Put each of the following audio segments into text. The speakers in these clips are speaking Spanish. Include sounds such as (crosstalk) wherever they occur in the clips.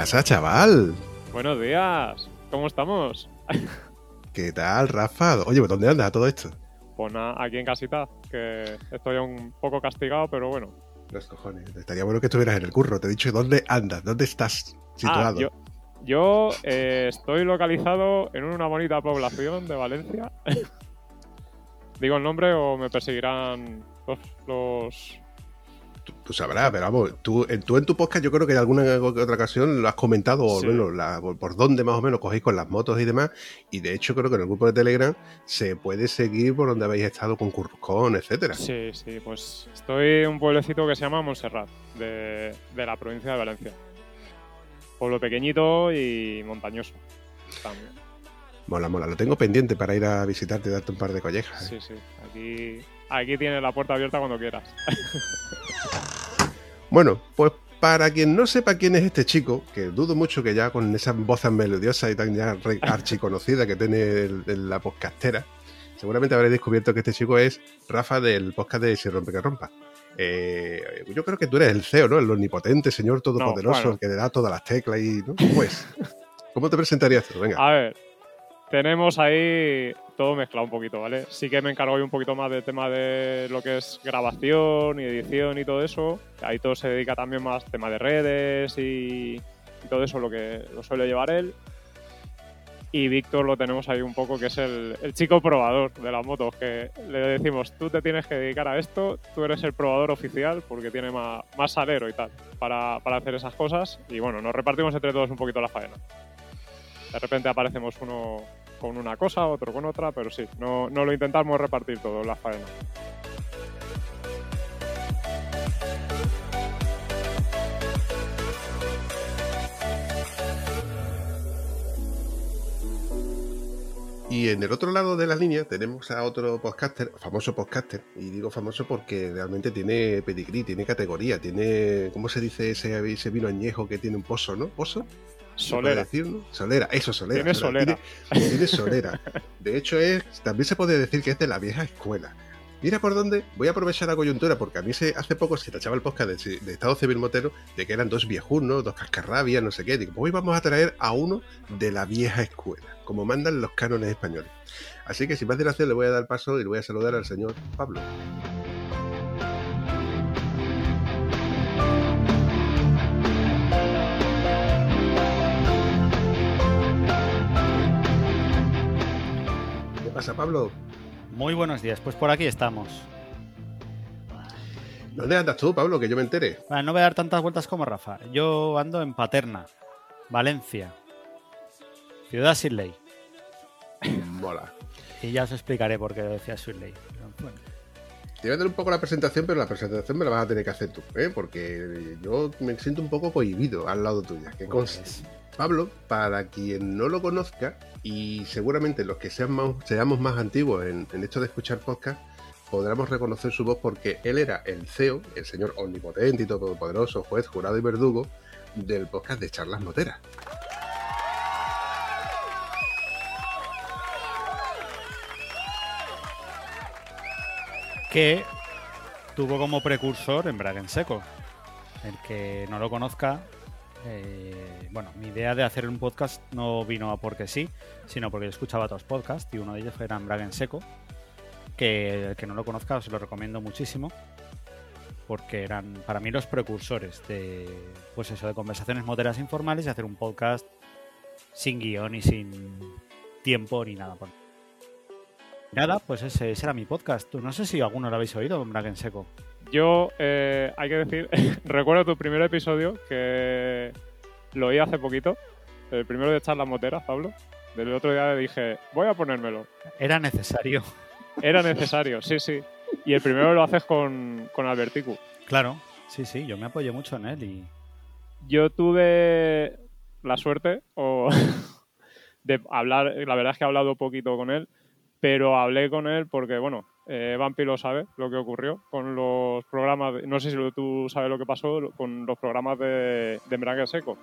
Pasa, chaval? Buenos días, ¿cómo estamos? ¿Qué tal, Rafa? Oye, ¿dónde anda todo esto? Pues nada, aquí en casita, que estoy un poco castigado, pero bueno. Los cojones, estaría bueno que estuvieras en el curro. Te he dicho dónde andas, dónde estás situado. Ah, yo yo eh, estoy localizado en una bonita población de Valencia. (laughs) ¿Digo el nombre o me perseguirán los, los Tú, sabrás, pero vamos, tú, en- tú en tu podcast yo creo que en alguna otra ocasión lo has comentado, o bueno, la- por, dónde más o menos cogéis con las motos y demás, y de hecho creo que en el grupo de Telegram se puede seguir por donde habéis estado con Currucón, etcétera. Sí, sí, pues estoy en un pueblecito que se llama Montserrat, de, de la provincia de Valencia. Pueblo pequeñito y montañoso. También. Mola, mola, lo tengo pendiente para ir a visitarte y darte un par de collejas. ¿eh? Sí, sí. Aquí, aquí tienes la puerta abierta cuando quieras. (laughs) Bueno, pues para quien no sepa quién es este chico, que dudo mucho que ya con esas voces melodiosas y tan ya (laughs) archiconocida que tiene el- el- la podcastera, seguramente habréis descubierto que este chico es Rafa del podcast de Si Rompe que Rompa. Eh, yo creo que tú eres el CEO, ¿no? El omnipotente, señor todopoderoso, bueno. el que le da todas las teclas y... ¿no? ¿Cómo es? ¿Cómo te presentarías tú? Venga. A ver, tenemos ahí todo mezclado un poquito, ¿vale? Sí que me encargo yo un poquito más del tema de lo que es grabación y edición y todo eso. Ahí todo se dedica también más tema de redes y, y todo eso, lo que lo suele llevar él. Y Víctor lo tenemos ahí un poco, que es el, el chico probador de las motos, que le decimos, tú te tienes que dedicar a esto, tú eres el probador oficial porque tiene más, más salero y tal para, para hacer esas cosas. Y bueno, nos repartimos entre todos un poquito la faena. De repente aparecemos uno con una cosa, otro con otra, pero sí, no, no lo intentamos repartir todo, la faena. Y en el otro lado de la línea tenemos a otro podcaster, famoso podcaster, y digo famoso porque realmente tiene pedigrí, tiene categoría, tiene, ¿cómo se dice ese, ese vino añejo que tiene un pozo, ¿no? ¿Pozo? ¿Se puede Solera. decir, no? Solera, eso, solera. Tiene solera. Tiene, tiene solera. De hecho, es, también se puede decir que es de la vieja escuela. Mira por dónde, voy a aprovechar la coyuntura, porque a mí se, hace poco se tachaba el podcast de, de Estado Civil Motero de que eran dos viejunos, dos cascarrabias, no sé qué. Digo, pues hoy vamos a traer a uno de la vieja escuela, como mandan los cánones españoles. Así que sin más dilación le voy a dar paso y le voy a saludar al señor Pablo. Pasa, Pablo? Muy buenos días, pues por aquí estamos. ¿Dónde andas tú, Pablo? Que yo me entere. Bueno, no voy a dar tantas vueltas como Rafa. Yo ando en Paterna, Valencia, ciudad sin ley. (coughs) Mola. Y ya os explicaré por qué decía sin ley. Bueno, Te voy a dar un poco la presentación, pero la presentación me la vas a tener que hacer tú, ¿eh? Porque yo me siento un poco cohibido al lado tuya. Que conste. Pablo, para quien no lo conozca, y seguramente los que seamos más antiguos en, en esto de escuchar podcast, podremos reconocer su voz porque él era el CEO, el señor omnipotente y todopoderoso, juez, jurado y verdugo del podcast de Charlas Moteras. que tuvo como precursor Embrague en Seco. El que no lo conozca, eh, bueno, mi idea de hacer un podcast no vino a porque sí, sino porque yo escuchaba otros podcasts y uno de ellos era Embrague en Seco, que el que no lo conozca os lo recomiendo muchísimo porque eran para mí los precursores de pues eso de conversaciones moteras informales y hacer un podcast sin guion y sin tiempo ni nada Nada, pues ese, era mi podcast. No sé si alguno lo habéis oído, Embrague en Seco. Yo, eh, hay que decir, (laughs) recuerdo tu primer episodio que lo oí hace poquito, el primero de charlas moteras, Pablo. Del otro día le dije, voy a ponérmelo. Era necesario. Era necesario, sí, sí. Y el primero lo haces con, con Alberticu. Claro, sí, sí, yo me apoyé mucho en él y... Yo tuve la suerte o (laughs) de hablar, la verdad es que he hablado poquito con él, pero hablé con él porque, bueno, eh, Vampi lo sabe lo que ocurrió con los programas, de- no sé si tú sabes lo que pasó con los programas de, de Embrague Seco,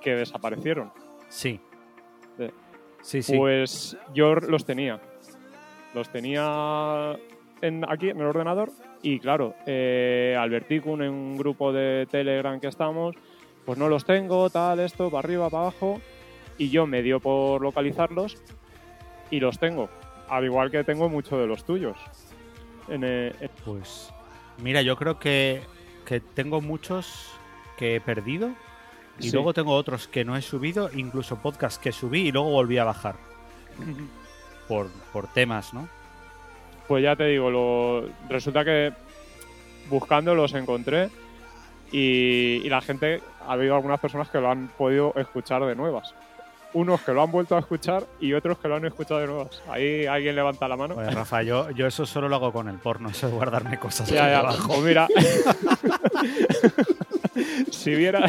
que desaparecieron. Sí. Sí. Sí, sí. Pues yo los tenía. Los tenía en, aquí en el ordenador y claro, eh, Alberticum en un grupo de Telegram que estamos, pues no los tengo, tal, esto, para arriba, para abajo y yo me dio por localizarlos y los tengo. Al igual que tengo muchos de los tuyos. En, eh, en- Pues mira, yo creo que, que tengo muchos que he perdido y Sí. luego tengo otros que no he subido, incluso podcasts que subí y luego volví a bajar por, por temas, ¿no? Pues ya te digo, lo, resulta que buscando los encontré y, y la gente, ha habido algunas personas que lo han podido escuchar de nuevas. Unos que lo han vuelto a escuchar y otros que lo han escuchado de nuevas. Ahí alguien levanta la mano. Pues Rafa, yo, yo eso solo lo hago con el porno, eso es guardarme cosas Ya, ya. abajo. Pues mira, (laughs) si, viera,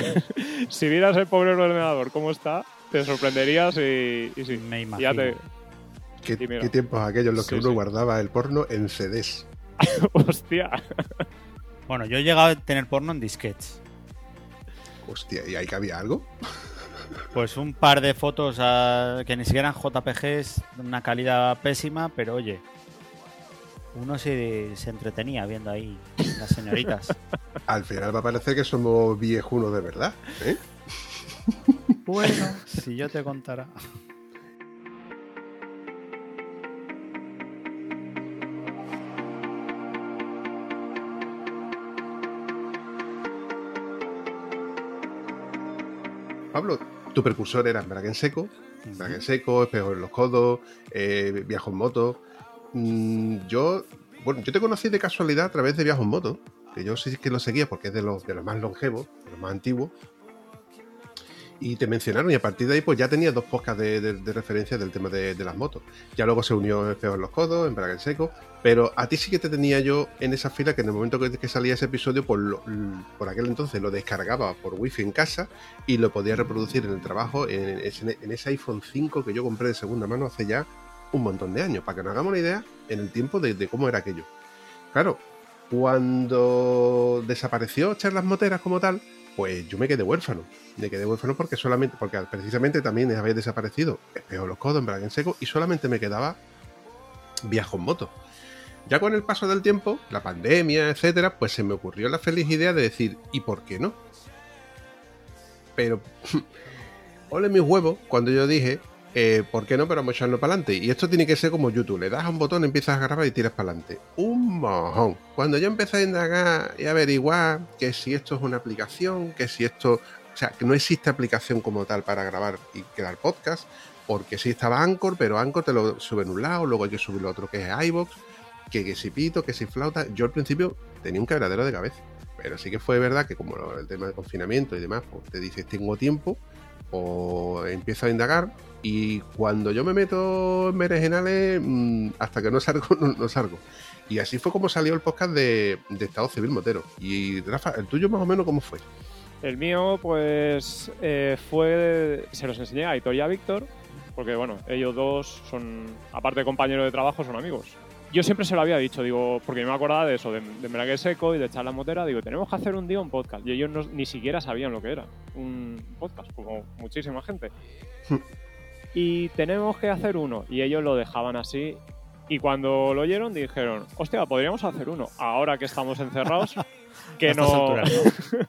si vieras el pobre ordenador cómo está, te sorprenderías y, y sí. Me imagino. ya te... ¿Qué, qué tiempos aquellos en los que uno sí. guardaba el porno en CDs? (laughs) Hostia. Bueno, yo he llegado a tener porno en disquets. Hostia, ¿y ahí cabía algo? Pues un par de fotos ah, que ni siquiera eran JPGs, de una calidad pésima, pero oye, uno se, se entretenía viendo ahí las señoritas. (laughs) Al final va a parecer que somos viejunos de verdad. ¿eh? bueno, (laughs) si yo te contara. Pablo, tu precursor era Braga en seco, Braga en seco, espejo en los codos, eh, viajo en moto. Mm, yo, bueno, yo te conocí de casualidad a través de Viajo en moto, que yo sí que lo seguía porque es de los, de los más longevos, de los más antiguos. Y te mencionaron, y a partir de ahí, pues ya tenía dos podcasts de, de- referencia del tema de, las motos. Ya luego se unió Espejo en los codos, en Braga en seco, pero a ti sí que te tenía yo en esa fila que en el momento que, salía ese episodio, por, lo- por aquel entonces lo descargaba por wifi en casa y lo podía reproducir en el trabajo en, ese- iPhone 5 que yo compré de segunda mano hace ya un montón de años, para que nos hagamos una idea en el tiempo de cómo era aquello. Claro, cuando desapareció Charlas Moteras como tal, pues yo me quedé huérfano. Me quedé huérfano porque solamente, porque precisamente también había desaparecido Espejo los Codos, en Braga en Seco, y solamente me quedaba Viajo en Moto. Ya con el paso del tiempo, la pandemia, etcétera, pues se me ocurrió la feliz idea de decir, ¿y por qué no? Pero, (laughs) ole mis huevos, cuando yo dije, eh, ¿por qué no? Pero vamos a echarlo para adelante. Y esto tiene que ser como YouTube, le das a un botón, empiezas a grabar y tiras para adelante. Un mojón. Cuando yo empecé a indagar y averiguar que si esto es una aplicación, que si esto, o sea, que no existe aplicación como tal para grabar y crear podcast, porque sí estaba Anchor, pero Anchor te lo sube en un lado, luego hay que subirlo otro que es iBox, que, que si pito, que si flauta. Yo al principio tenía un quebradero de cabeza. Pero sí que fue verdad que como el tema de confinamiento y demás, pues te dices tengo tiempo, o empiezo a indagar, y cuando yo me meto en berenjenales, mm, hasta que no salgo, (laughs) no, no salgo. Y así fue como salió el podcast de, de Estado Civil Motero. Y Rafa, el tuyo más o menos cómo fue. El mío, pues, eh, fue. Se los enseñé a Aitor y a Víctor, porque, bueno, ellos dos son, aparte de compañeros de trabajo, son amigos. Yo siempre se lo había dicho, digo, porque yo me acordaba de eso, de, de Seco y de Charla Motera, digo, tenemos que hacer un día un podcast. Y ellos no- ni siquiera sabían lo que era un podcast, como muchísima gente. Y tenemos que hacer uno. Y ellos lo dejaban así. Y cuando lo oyeron, dijeron, hostia, podríamos hacer uno. Ahora que estamos encerrados, (laughs) que alturas, ¿no?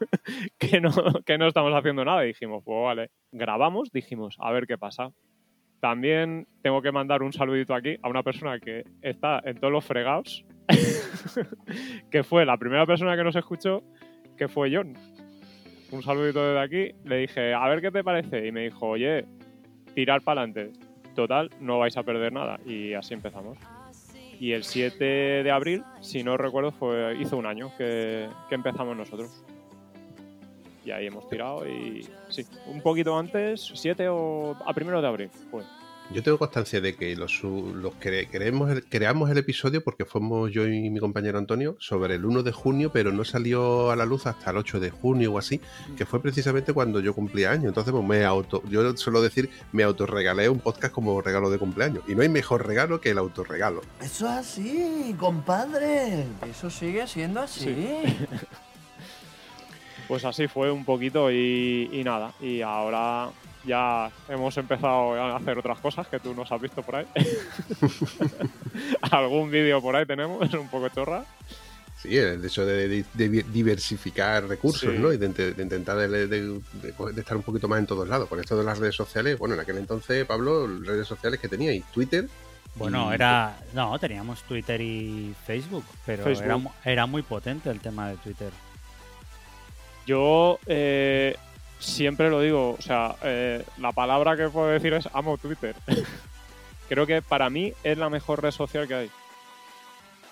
(laughs) que no, que no estamos haciendo nada. Y dijimos, pues vale. Grabamos, dijimos, a ver qué pasa. También tengo que mandar un saludito aquí a una persona que está en todos los fregados, (laughs) que fue la primera persona que nos escuchó, que fue John. Un saludito desde aquí. Le dije, a ver qué te parece. Y me dijo, oye, tirar para adelante. Total, no vais a perder nada. Y así empezamos. Y el 7 de abril, si no recuerdo, fue, hizo un año que, empezamos nosotros. Y ahí hemos tirado y sí, un poquito antes, 7 o a primero de abril fue. Yo tengo constancia de que los, los creemos creamos el episodio porque fuimos yo y mi compañero Antonio sobre el 1 de junio, pero no salió a la luz hasta el 8 de junio o así, que fue precisamente cuando yo cumplía años. Entonces, pues me auto, yo suelo decir, me autorregalé un podcast como regalo de cumpleaños. Y no hay mejor regalo que el autorregalo. Eso es así, compadre. Eso sigue siendo así. (laughs) pues así fue un poquito y nada. Y ahora ya hemos empezado a hacer otras cosas que tú nos has visto por ahí. (laughs) Algún vídeo por ahí tenemos, es un poco chorra. Sí, el hecho de, diversificar recursos, ¿no? Y de, intentar de, estar un poquito más en todos lados. Con esto de las redes sociales, bueno, en aquel entonces, Pablo, redes sociales que tenía y Twitter. Bueno, era. No, teníamos Twitter y Facebook, pero Era, era, muy potente el tema de Twitter. Yo eh, siempre lo digo, o sea, eh, la palabra que puedo decir es amo Twitter. (laughs) Creo que para mí es la mejor red social que hay.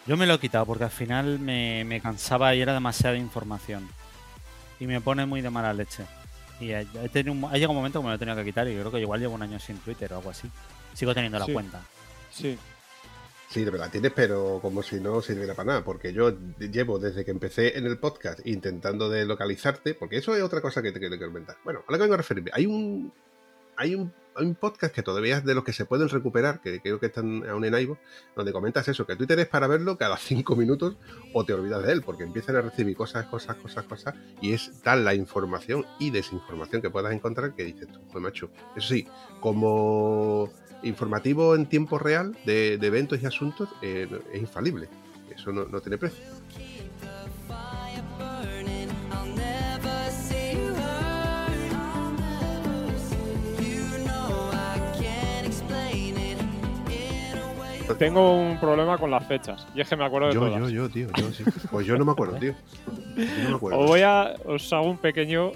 Yo me lo he quitado porque al final me, cansaba y era demasiada información. Y me pone muy de mala leche. Y ha, llegado un momento que me lo he tenido que quitar y creo que igual llevo un año sin Twitter o algo así. Sigo teniendo la cuenta. Sí. De verdad tienes, pero como si no sirviera para nada, porque yo llevo desde que empecé en el podcast intentando de localizarte, porque eso es otra cosa que te quiero comentar. Bueno, a lo que vengo a referirme, hay un, hay un, hay un podcast que todavía es de los que se pueden recuperar, que creo que están aún en iVoox, donde comentas eso, que Twitter es para verlo cada cinco minutos o te olvidas de él, porque empiezan a recibir cosas, cosas, cosas, cosas, y es tal la información y desinformación que puedas encontrar que dices tú, pues macho, eso sí, como informativo en tiempo real de, eventos y asuntos eh, es infalible. Eso no, tiene precio. Tengo un problema con las fechas. Y es que me acuerdo de yo, todas. Yo, yo, tío. Yo, sí. Pues yo no me acuerdo, tío. Os voy a. Os hago un pequeño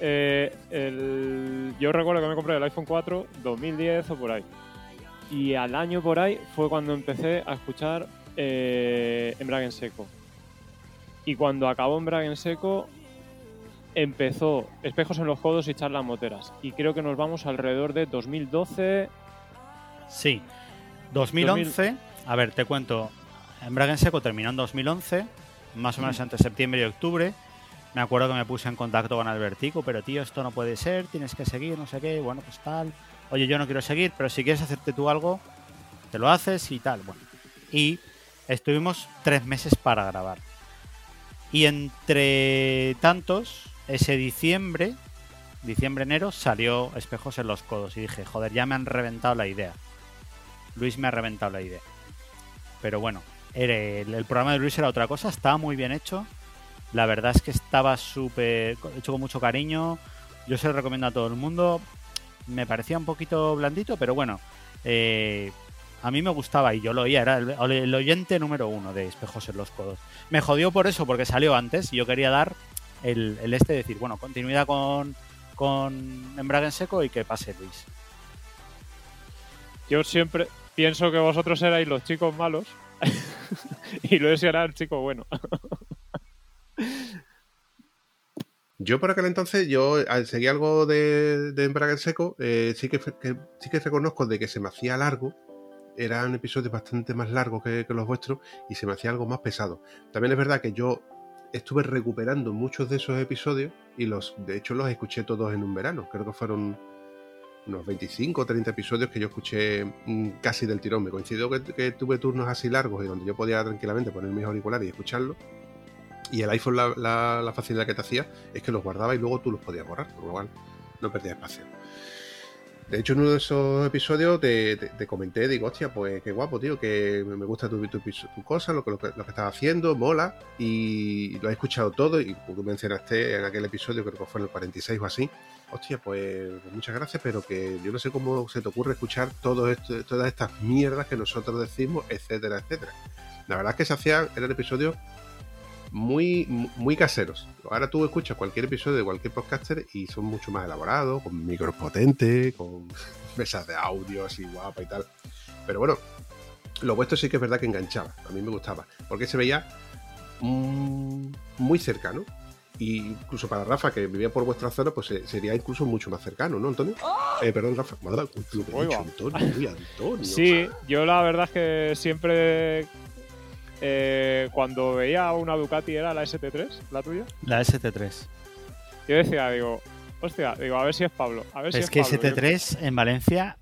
eh, el, yo recuerdo que me compré el iPhone 4 2010 o por ahí. Y al año por ahí fue cuando empecé a escuchar eh, Embrague en Seco. Y cuando acabó Embrague en Seco, empezó Espejos en los Codos y Charlas Moteras. Y creo que nos vamos alrededor de 2012. Sí, 2011. A ver, te cuento. Embrague en Seco terminó en 2011, más o menos entre septiembre y octubre. Me acuerdo que me puse en contacto con Albertico, pero tío, esto no puede ser, tienes que seguir, no sé qué, bueno, pues tal. Oye, yo no quiero seguir, pero si quieres hacerte tú algo, te lo haces y tal. Bueno, y estuvimos tres meses para grabar. Y entre tantos, ese diciembre, diciembre-enero, salió Espejos en los Codos. Y dije, joder, ya me han reventado la idea. Luis me ha reventado la idea. Pero bueno, el, el programa de Luis era otra cosa, estaba muy bien hecho. La verdad es que estaba súper hecho con mucho cariño. Yo se lo recomiendo a todo el mundo. Me parecía un poquito blandito, pero bueno, eh, a mí me gustaba y yo lo oía. Era el, oyente número uno de Espejos en los Codos. Me jodió por eso, porque salió antes y yo quería dar el, este, decir, bueno, continuidad con, con Embrague en Seco y que pase Luis. Yo siempre pienso que vosotros erais los chicos malos (laughs) y Luis era el chico bueno. (laughs) Yo por aquel entonces, yo seguí algo de, de Embrague Seco, eh, sí, que, sí que reconozco de que se me hacía largo, eran episodios bastante más largos que, los vuestros y se me hacía algo más pesado. También es verdad que yo estuve recuperando muchos de esos episodios y los, de hecho los escuché todos en un verano, creo que fueron unos 25 o 30 episodios que yo escuché mm, casi del tirón. Me coincidió que, que, tuve turnos así largos y donde yo podía tranquilamente poner mis auriculares y escucharlo. Y el iPhone la, facilidad que te hacía es que los guardaba y luego tú los podías borrar, por lo cual no perdía espacio. De hecho, en uno de esos episodios te, comenté, digo, hostia, pues qué guapo, tío, que me gusta tu, tu, tu cosa, lo que, lo, que, estás haciendo, mola, y lo he escuchado todo, y tú mencionaste en aquel episodio, creo que fue en el 46 o así, hostia, pues, pues, muchas gracias, pero que yo no sé cómo se te ocurre escuchar todo esto, todas estas mierdas que nosotros decimos, etcétera, etcétera. La verdad es que se hacían, eran episodios muy, muy caseros. Ahora tú escuchas cualquier episodio de cualquier podcaster y son mucho más elaborados, con micros potentes, con (laughs) mesas de audio así guapa y tal. Pero bueno, lo vuestro sí que es verdad que enganchaba. A mí me gustaba. Porque se veía muy cercano. Y incluso para Rafa, que vivía por vuestra zona, pues eh, sería incluso mucho más cercano, ¿no, Antonio? Eh, perdón, Rafa. Madre, uy, lo que he Oiga. dicho, Antonio, uy, Antonio. Sí, yo la verdad es que siempre eh, cuando veía una Ducati era la ST3, la tuya. La ST3. Yo decía, digo, hostia, digo, a ver si es Pablo. A ver si Es es que Pablo. ST3 en Valencia,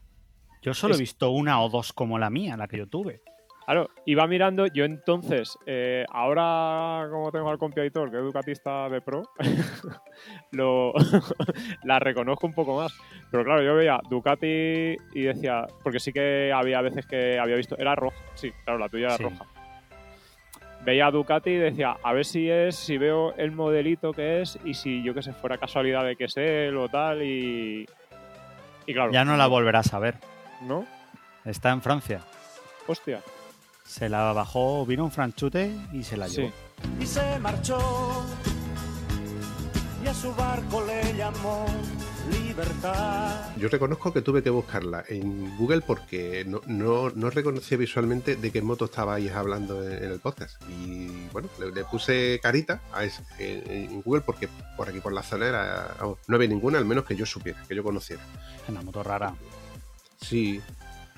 yo solo Es- he visto una o dos como la mía, la que yo tuve. Claro, iba mirando, yo entonces, eh, ahora como tengo al compiador, que es Ducatista de pro, (laughs) lo, (laughs) la reconozco un poco más. Pero claro, yo veía Ducati y decía, porque sí que había veces que había visto, era roja, sí, claro, la tuya era Sí. roja. Veía Ducati y decía, a ver si es, si veo el modelito que es y si yo que sé, fuera casualidad de que es él o tal y... Y claro, Ya no la volverás a ver. ¿no? Está en Francia. Hostia. Se la bajó, vino un franchute y se la llevó. Sí. y se marchó y a su barco le llamó libertad. Yo reconozco que tuve que buscarla en Google porque no, no, no reconocía visualmente de qué moto estabais hablando en, en el podcast. Y bueno, le, le puse carita a ese- en, en Google porque por aquí por la zona era, no había ninguna, al menos que yo supiera, que yo conociera. Una moto rara. Sí,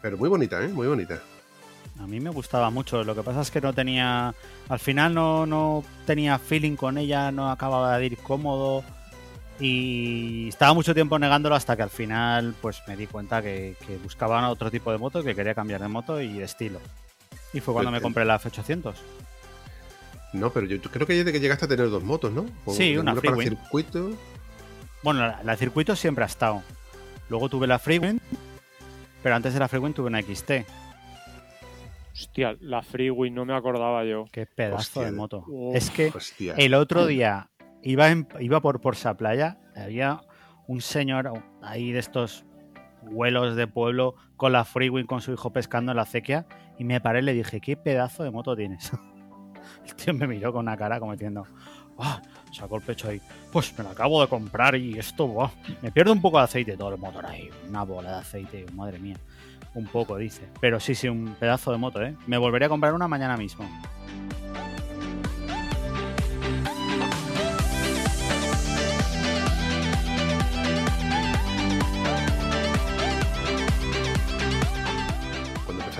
pero muy bonita, ¿eh? Muy bonita. A mí me gustaba mucho. Lo que pasa es que no tenía. Al final no, no tenía feeling con ella, no acababa de ir cómodo. Y estaba mucho tiempo negándolo hasta que al final pues me di cuenta que, que buscaban otro tipo de moto, que quería cambiar de moto y de estilo. Y fue cuando Pues, me compré la F800. No, pero yo creo que desde que llegaste a tener dos motos, ¿no? Sí, una para Freewing. circuito. Bueno, la, la circuito siempre ha estado. Luego tuve la Freewind, pero antes de la Freewind tuve una XT. Hostia, la Freeway no me acordaba yo. Qué pedazo Hostia, de moto. uf, es que Hostia. el otro día iba, en- iba por Porsa Playa, había un señor ahí de estos vuelos de pueblo con la Freewing con su hijo pescando en la acequia y me paré y le dije, ¿qué pedazo de moto tienes? (laughs) El tío me miró con una cara como diciendo, "Ah", sacó el pecho ahí, pues me lo acabo de comprar y esto, buah, me pierdo un poco de aceite todo el motor ahí, una bola de aceite, madre mía. Un poco, dice. Pero sí, sí, un pedazo de moto, ¿eh? Me volvería a comprar una mañana mismo.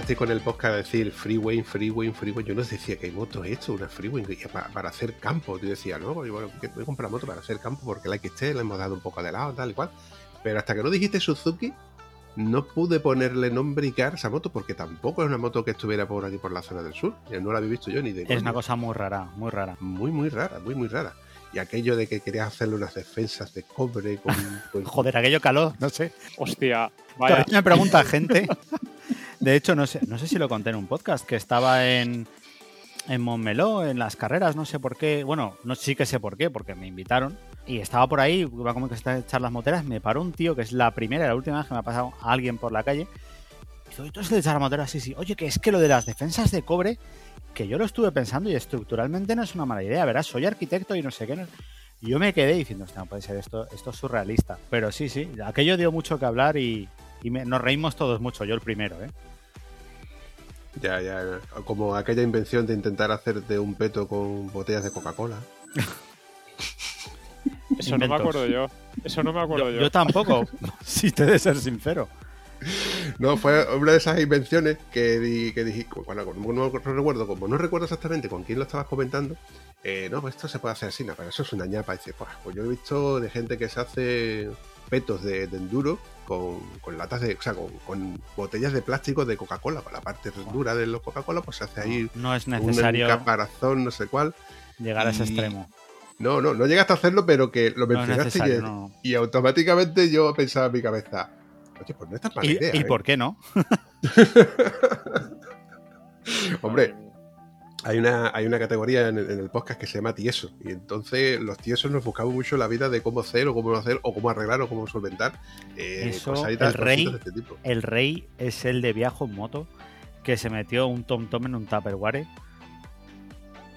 Empezaste con el podcast a decir freeway, freeway, freeway, yo no os decía que moto es esto, una freeway para, para hacer campo. Yo decía, no, yo bueno, voy a comprar moto para hacer campo porque la XT le hemos dado un poco de lado, tal y cual. Pero hasta que no dijiste Suzuki, no pude ponerle nombre y cara a esa moto porque tampoco es una moto que estuviera por aquí por la zona del sur. Ya no la había visto yo ni de Es una cosa muy rara, muy rara. muy, muy rara, muy, muy rara. Y aquello de que querías hacerle unas defensas de cobre con. (laughs) con- Joder, aquello calor, no sé. Hostia, vaya. Me pregunta gente. (laughs) De hecho, no sé, no sé si lo conté en un podcast, que estaba en, en Montmeló, en las carreras, no sé por qué. Bueno, no sí que sé por qué, porque me invitaron. Y estaba por ahí, iba como que está a echar las moteras, me paró un tío, que es la primera y la última vez que me ha pasado a alguien por la calle. Y dice, "Oye, ¿tú eres de echar las moteras? Sí, sí. Oye, que es que lo de las defensas de cobre, que yo lo estuve pensando y estructuralmente no es una mala idea, verás, soy arquitecto y no sé qué. no- yo me quedé diciendo, "Hostia, no puede ser esto, esto es surrealista. Pero sí, sí, aquello dio mucho que hablar y, y me- nos reímos todos mucho, yo el primero, ¿eh? Ya, ya, como aquella invención de intentar hacerte un peto con botellas de Coca-Cola. (laughs) Eso no me acuerdo yo. Eso no me acuerdo Yo, yo. yo tampoco, (laughs) si te de ser sincero. No, fue una de esas invenciones que, di- que dije, bueno, como no, no recuerdo, como no recuerdo exactamente con quién lo estabas comentando, eh, no, pues esto se puede hacer así, no, pero eso es una ñapa. Y dice, pues, pues yo he visto de gente que se hace petos de, de enduro con, con latas de, o sea, con, con botellas de plástico de Coca-Cola, con la parte dura de los Coca-Cola, pues se hace ahí No es un necesario caparazón, no sé cuál. llegar a ese extremo. No, no, no llegaste a hacerlo, pero que lo No mencionaste y, no. y automáticamente yo pensaba en mi cabeza, oye, pues no está mala ¿Y, idea. y ¿eh?". por qué no? (laughs) (laughs) Hombre. Hay una, hay una categoría en el, en el podcast que se llama tieso. Y entonces los tiesos nos buscamos mucho la vida de cómo hacer o cómo no hacer o cómo arreglar o cómo solventar. eh, Eso, cosaditas- el rey- de este tipo. El rey es el de viaje en moto que se metió un tom tom en un tupperware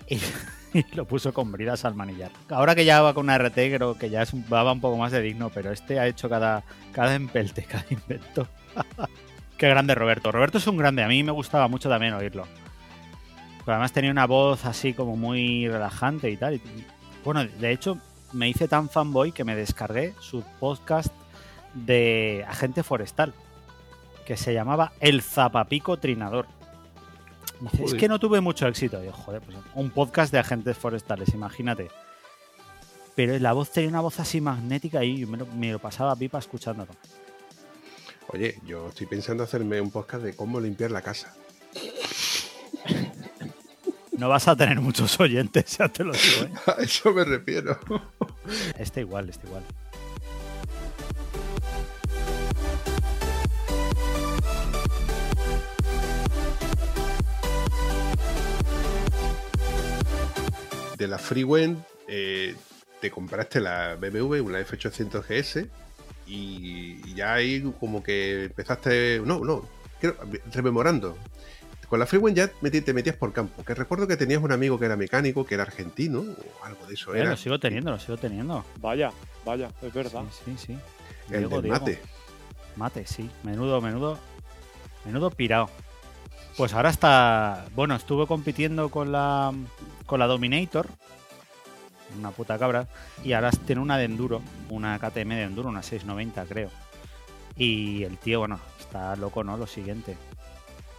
y, (laughs) y lo puso con bridas al manillar. Ahora que ya va con una RT, creo que ya es un, va un poco más de digno, pero este ha hecho cada, cada empelte, (laughs) cada invento. (laughs) Qué grande Roberto. Roberto es un grande, a mí me gustaba mucho también oírlo. Pero además tenía una voz así como muy relajante y tal. bueno, de hecho, me hice tan fanboy que me descargué su podcast de agente forestal, que se llamaba El Zapapico Trinador. Dice, es que no tuve mucho éxito. Yo, joder, pues un podcast de agentes forestales, imagínate. Pero la voz tenía una voz así magnética y me lo, me lo pasaba pipa escuchándolo. Oye, yo estoy pensando hacerme un podcast de cómo limpiar la casa. (laughs) No vas a tener muchos oyentes, (laughs) ya te lo digo. ¿eh? A eso me refiero. Este igual, este igual. De la Freeway eh, te compraste la BMW, una F800 GS, y ya ahí como que empezaste. No, no, creo- rememorando. Con la Freeway ya te metías por campo. Que recuerdo que tenías un amigo que era mecánico, que era argentino, o algo de eso Eh, era. lo sigo teniendo, lo sigo teniendo. Vaya, vaya, es verdad. Sí, sí, sí. el Diego, del Diego. mate. Mate, sí. Menudo, menudo. Menudo pirado. Pues ahora está. Bueno, estuve compitiendo con la. con la Dominator. Una puta cabra. Y ahora tiene una de enduro. Una KTM de enduro, una 690, creo. Y el tío, bueno, está loco, ¿no? Lo siguiente.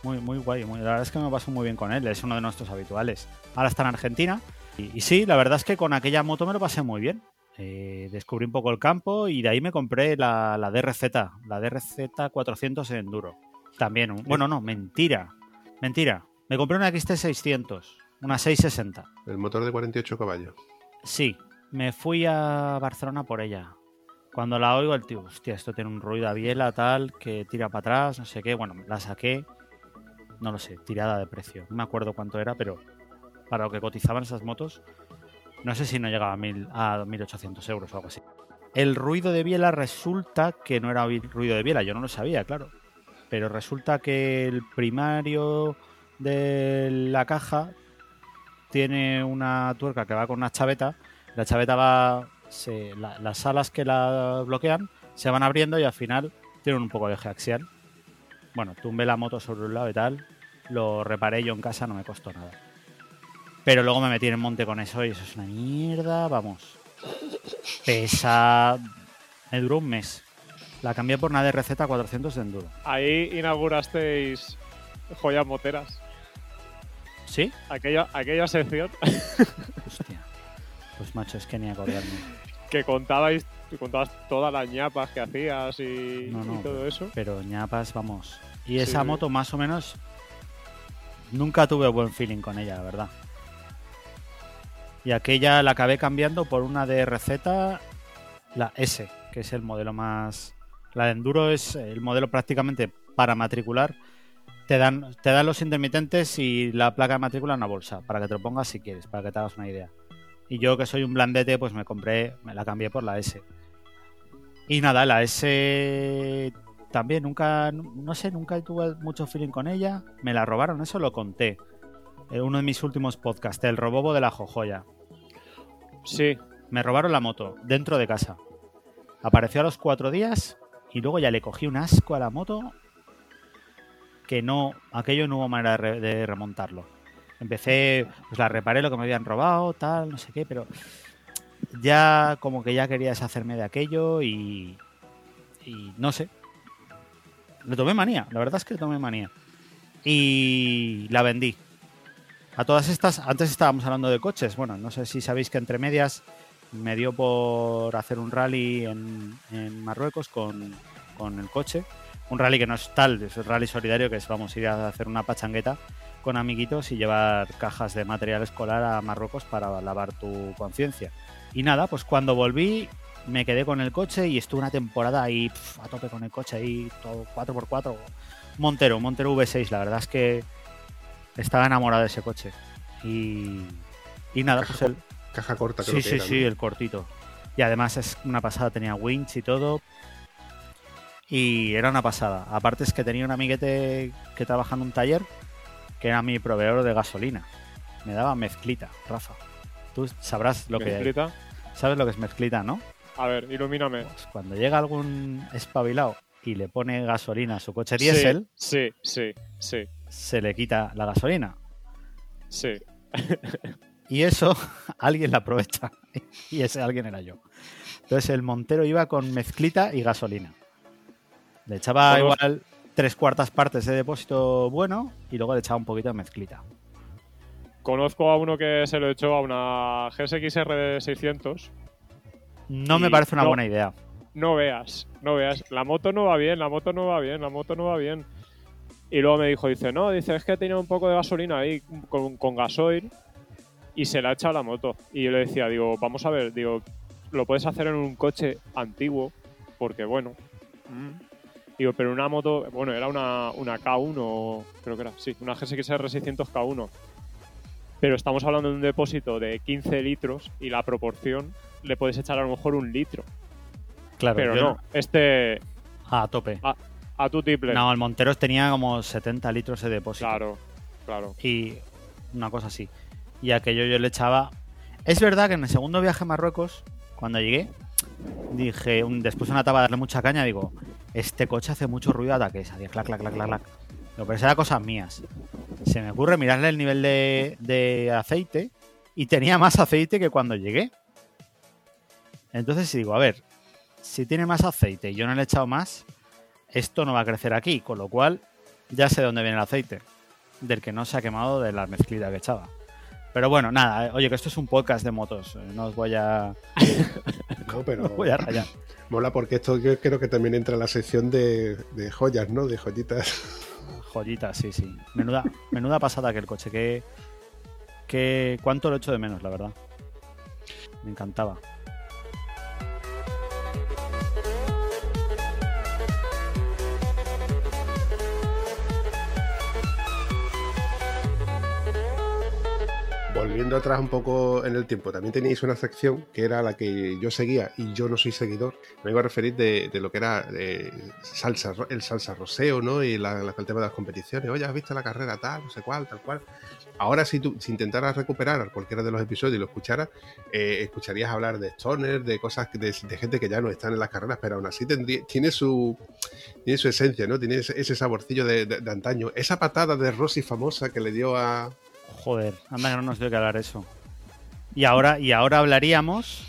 Muy, muy guay. muy- la verdad es que me paso muy bien con él. Es uno de nuestros habituales. Ahora está en Argentina. Y, y sí, la verdad es que con aquella moto me lo pasé muy bien. Eh, descubrí un poco el campo y de ahí me compré la, la DRZ, la DRZ 400 en enduro. También, un- bueno, no, mentira, mentira. Me compré una XT600, una 660. El motor de 48 caballos. Sí, me fui a Barcelona por ella. Cuando la oigo, el tío, hostia, esto tiene un ruido a biela, tal, que tira para atrás, no sé qué. Bueno, la saqué, no lo sé, tirada de precio. No me acuerdo cuánto era, pero para lo que cotizaban esas motos, no sé si no llegaba a, mil, a 1800 euros o algo así. El ruido de biela resulta que no era ruido de biela, yo no lo sabía, claro. Pero resulta que el primario de la caja tiene una tuerca que va con una chaveta. La chaveta va. se- la- las alas que la bloquean se van abriendo y al final tienen un poco de eje axial. Bueno, tumbé la moto sobre un lado y tal. Lo reparé yo en casa, no me costó nada. Pero luego me metí en el monte con eso y eso es una mierda, vamos. Pesa. Me duró un mes. La cambié por una DRZ 400 de enduro. Ahí inaugurasteis joyas moteras. ¿Sí? Aquella, aquella sección (laughs) Hostia. Pues macho, es que ni acordarme. que contabais, contabas todas las ñapas que hacías y, No, no, y todo eso. Pero ñapas, vamos. Y Sí, esa moto, más o menos, nunca tuve buen feeling con ella, la verdad. Y aquella la acabé cambiando por una DRZ, la S, que es el modelo más. La de Enduro es el modelo prácticamente para matricular. Te dan, te dan los intermitentes y la placa de matrícula en una bolsa, para que te lo pongas si quieres, para que te hagas una idea. Y yo que soy un blandete, pues me compré, me la cambié por la S. Y nada, la S también nunca, no sé, nunca tuve mucho feeling con ella. Me la robaron, eso lo conté. En uno de mis últimos podcasts, el robobo de la jojoya. Sí, Me robaron la moto dentro de casa. Apareció a los cuatro días y luego ya le cogí un asco a la moto que no, aquello no hubo manera de, re- de remontarlo. Empecé, pues la reparé lo que me habían robado, tal, no sé qué, pero ya como que ya quería deshacerme de aquello y, y no sé. Le tomé manía, la verdad es que le tomé manía. Y la vendí. A todas estas, antes estábamos hablando de coches. Bueno, no sé si sabéis que entre medias me dio por hacer un rally en, en Marruecos con, con el coche. Un rally que no es tal, es un rally solidario que es, vamos, ir a hacer una pachangueta con amiguitos y llevar cajas de material escolar a Marruecos para lavar tu conciencia. Y nada, pues cuando volví me quedé con el coche y estuve una temporada ahí pf, a tope con el coche ahí, todo 4x4. Montero, Montero V6, la verdad es que estaba enamorado de ese coche. Y, y nada, pues el, Caja corta, creo Sí, que sí, era, sí, ¿no? el cortito. Y además es una pasada, tenía winch y todo. Y era una pasada. Aparte es que tenía un amiguete que trabaja en un taller que era mi proveedor de gasolina. Me daba mezclita, Rafa. Tú sabrás lo que mezclita. sabes lo que es mezclita, ¿no? A ver, ilumíname. Pues cuando llega algún espabilado y le pone gasolina a su coche diésel, Sí, sí, sí, se le quita la gasolina. sí. Y eso (laughs) alguien la aprovecha. Y ese alguien era yo. Entonces el Montero iba con mezclita y gasolina. Le echaba igual tres cuartas partes de depósito bueno y luego le echaba un poquito de mezclita. Conozco a uno que se lo echó a una GSX-R de 600. No me parece una no- buena idea. No veas, no veas. La moto no va bien, la moto no va bien, la moto no va bien. Y luego me dijo, dice, no, dice, es que tenía un poco de gasolina ahí con, con gasoil y se la ha echado la moto. Y yo le decía, digo, vamos a ver, digo, lo puedes hacer en un coche antiguo, porque bueno. mm. Digo, pero una moto, bueno, era una, una K1, creo que era, sí, una GSX-R 600 K1. Pero estamos hablando de un depósito de 15 litros y la proporción le puedes echar a lo mejor un litro. Claro, Pero no, este A tope. a tu tiple. No, el Monteros tenía como 70 litros de depósito. Claro, claro. Y una cosa así. Y aquello yo le echaba. Es verdad que en el segundo viaje a Marruecos, cuando llegué, dije, un- después de una etapa de darle mucha caña, digo, este coche hace mucho ruido de ataques. Hacía clac, clac, clac, clac, clac. Pero eso era cosas mías. Se me ocurre mirarle el nivel de, de aceite y tenía más aceite que cuando llegué. Entonces digo, a ver, si tiene más aceite y yo no le he echado más, esto no va a crecer aquí, con lo cual ya sé de dónde viene el aceite. Del que no se ha quemado de la mezclita que echaba. Pero bueno, nada, eh, oye, que esto es un podcast de motos. eh, No os voy a, (laughs) No, pero (laughs) os voy a rayar. mola porque esto yo creo que también entra en la sección de, de joyas, ¿no? De joyitas. Joyitas, sí, sí. Menuda, menuda pasada que el coche. Que, que cuánto lo echo de menos, la verdad. Me encantaba. Volviendo atrás un poco en el tiempo, también teníais una sección que era la que yo seguía y yo no soy seguidor. Me vengo a referir de, lo que era eh, salsa, el salsa roseo, ¿no? Y el tema de las competiciones. Oye, ¿has visto la carrera tal, no sé cuál, tal cual? Ahora, si tú si intentaras recuperar cualquiera de los episodios y lo escucharas, eh, escucharías hablar de Stoner, de cosas, de, de gente que ya no están en las carreras, pero aún así tendría- tiene su tiene su esencia, ¿no? Tiene ese, ese saborcillo de, de- de antaño. Esa patada de Rossi famosa que le dio a, Joder, anda que no nos dio que hablar eso. Y ahora, y ahora hablaríamos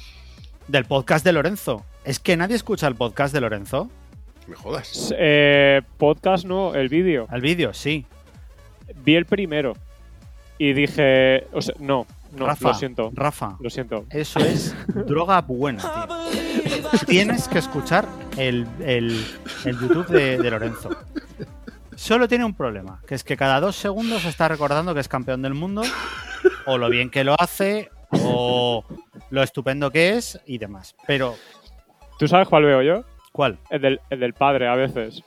del podcast de Lorenzo. Es que nadie escucha el podcast de Lorenzo. Me jodas. Eh, podcast no, el vídeo. Al vídeo, sí. Vi el primero y dije, o sea, no, no, Rafa, lo siento, Rafa, lo siento. eso es (laughs) droga buena, tío. Tienes que escuchar el, el- el YouTube de, de Lorenzo. Solo tiene un problema, que es que cada dos segundos está recordando que es campeón del mundo, o lo bien que lo hace, o lo estupendo que es y demás. Pero, ¿Tú sabes cuál veo yo? ¿cuál? El del, el del padre a veces.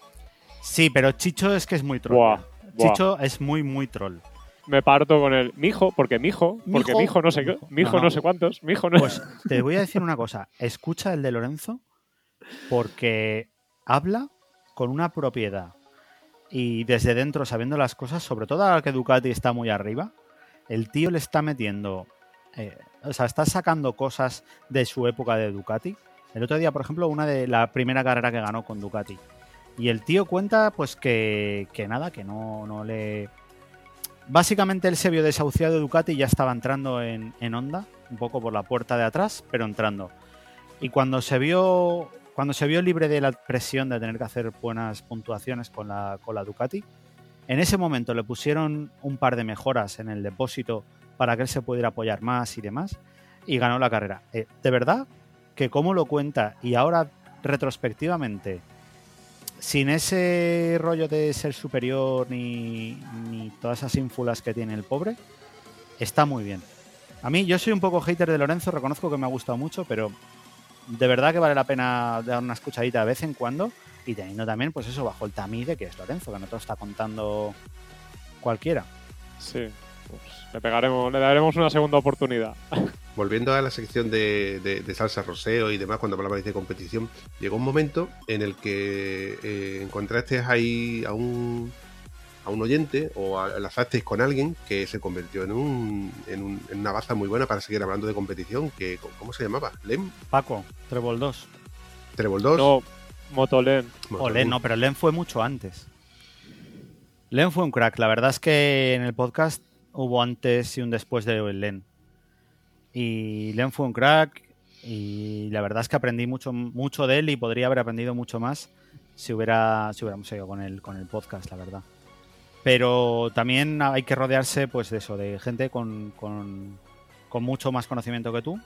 Sí, pero Chicho es que es muy troll. Buah, buah. Chicho es muy, muy troll. Me parto con el mijo, porque mijo, porque Mijo. mijo no sé qué, mijo No, no, no. sé cuántos, mijo no Pues te voy a decir una cosa. Escucha el de Lorenzo porque habla con una propiedad y desde dentro sabiendo las cosas, sobre todo ahora que Ducati está muy arriba, el tío le está metiendo, eh, o sea, está sacando cosas de su época de Ducati. El otro día, por ejemplo, una de la primera carrera que ganó con Ducati. Y el tío cuenta, pues que, que nada, que no, no le... Básicamente él se vio desahuciado de Ducati ya estaba entrando en, en Honda, un poco por la puerta de atrás, pero entrando. Y cuando se vio cuando se vio libre de la presión de tener que hacer buenas puntuaciones con la, con la Ducati, en ese momento le pusieron un par de mejoras en el depósito para que él se pudiera apoyar más y demás, y ganó la carrera. Eh, de verdad que como lo cuenta y ahora retrospectivamente, sin ese rollo de ser superior ni, ni todas esas ínfulas que tiene el pobre, está muy bien. A mí, yo soy un poco hater de Lorenzo, reconozco que me ha gustado mucho, pero de verdad que vale la pena dar una escuchadita de vez en cuando y teniendo también, pues eso, bajo el tamiz de que es Lorenzo, que no te lo está contando cualquiera. Sí, pues le pegaremos, le daremos una segunda oportunidad. (laughs) Volviendo a la sección de, de- de salsa roseo y demás, cuando hablabais de competición, llegó un momento en el que eh, encontraste ahí a un, a un oyente o a- enlazasteis con alguien que se convirtió en, un, en, un- en una baza muy buena para seguir hablando de competición. Que, ¿Cómo se llamaba? ¿Lem? Paco, Trebol 2. ¿Trebol 2? No, Motolen. Bueno, O Len, no, pero Len fue mucho antes. Len fue un crack. La verdad es que en el podcast hubo antes y un después de Len. Y Len fue un crack y la verdad es que aprendí mucho, mucho de él y podría haber aprendido mucho más si, hubiera, si hubiéramos seguido con el, con el podcast, la verdad. Pero también hay que rodearse pues de eso, de gente con, con, con mucho más conocimiento que tú.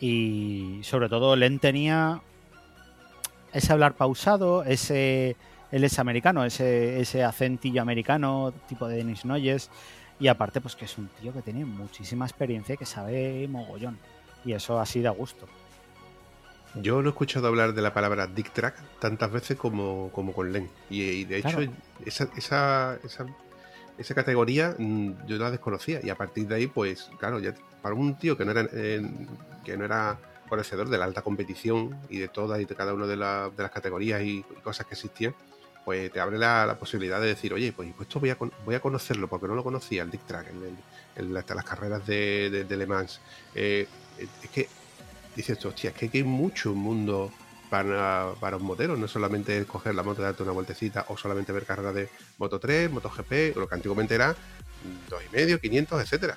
Y sobre todo Len tenía ese hablar pausado, ese él es americano, ese, ese acentillo americano, tipo de Denis Noyes. Y aparte, pues que es un tío que tiene muchísima experiencia y que sabe mogollón. Y eso así da gusto. Yo no he escuchado hablar de la palabra Dick Track tantas veces como, como con Len. Y, y de hecho, Claro. esa, esa, esa, esa categoría mm, yo la desconocía. Y a partir de ahí, pues, claro, ya para un tío que no era, eh, que no era conocedor de la alta competición y de todas y de cada una de, la- de las categorías y, y cosas que existían, pues te abre la, la posibilidad de decir, oye, pues, pues esto voy a, voy a conocerlo porque no lo conocía, el Dick Track, el, el- el- hasta las carreras de, de, de Le Mans. Eh, es que dices hostia, es que hay mucho mundo para, para un motero, no solamente coger la moto darte una vueltecita o solamente ver carreras de Moto 3, MotoGP, lo que antiguamente era mm, dos y medio, 500, etcétera.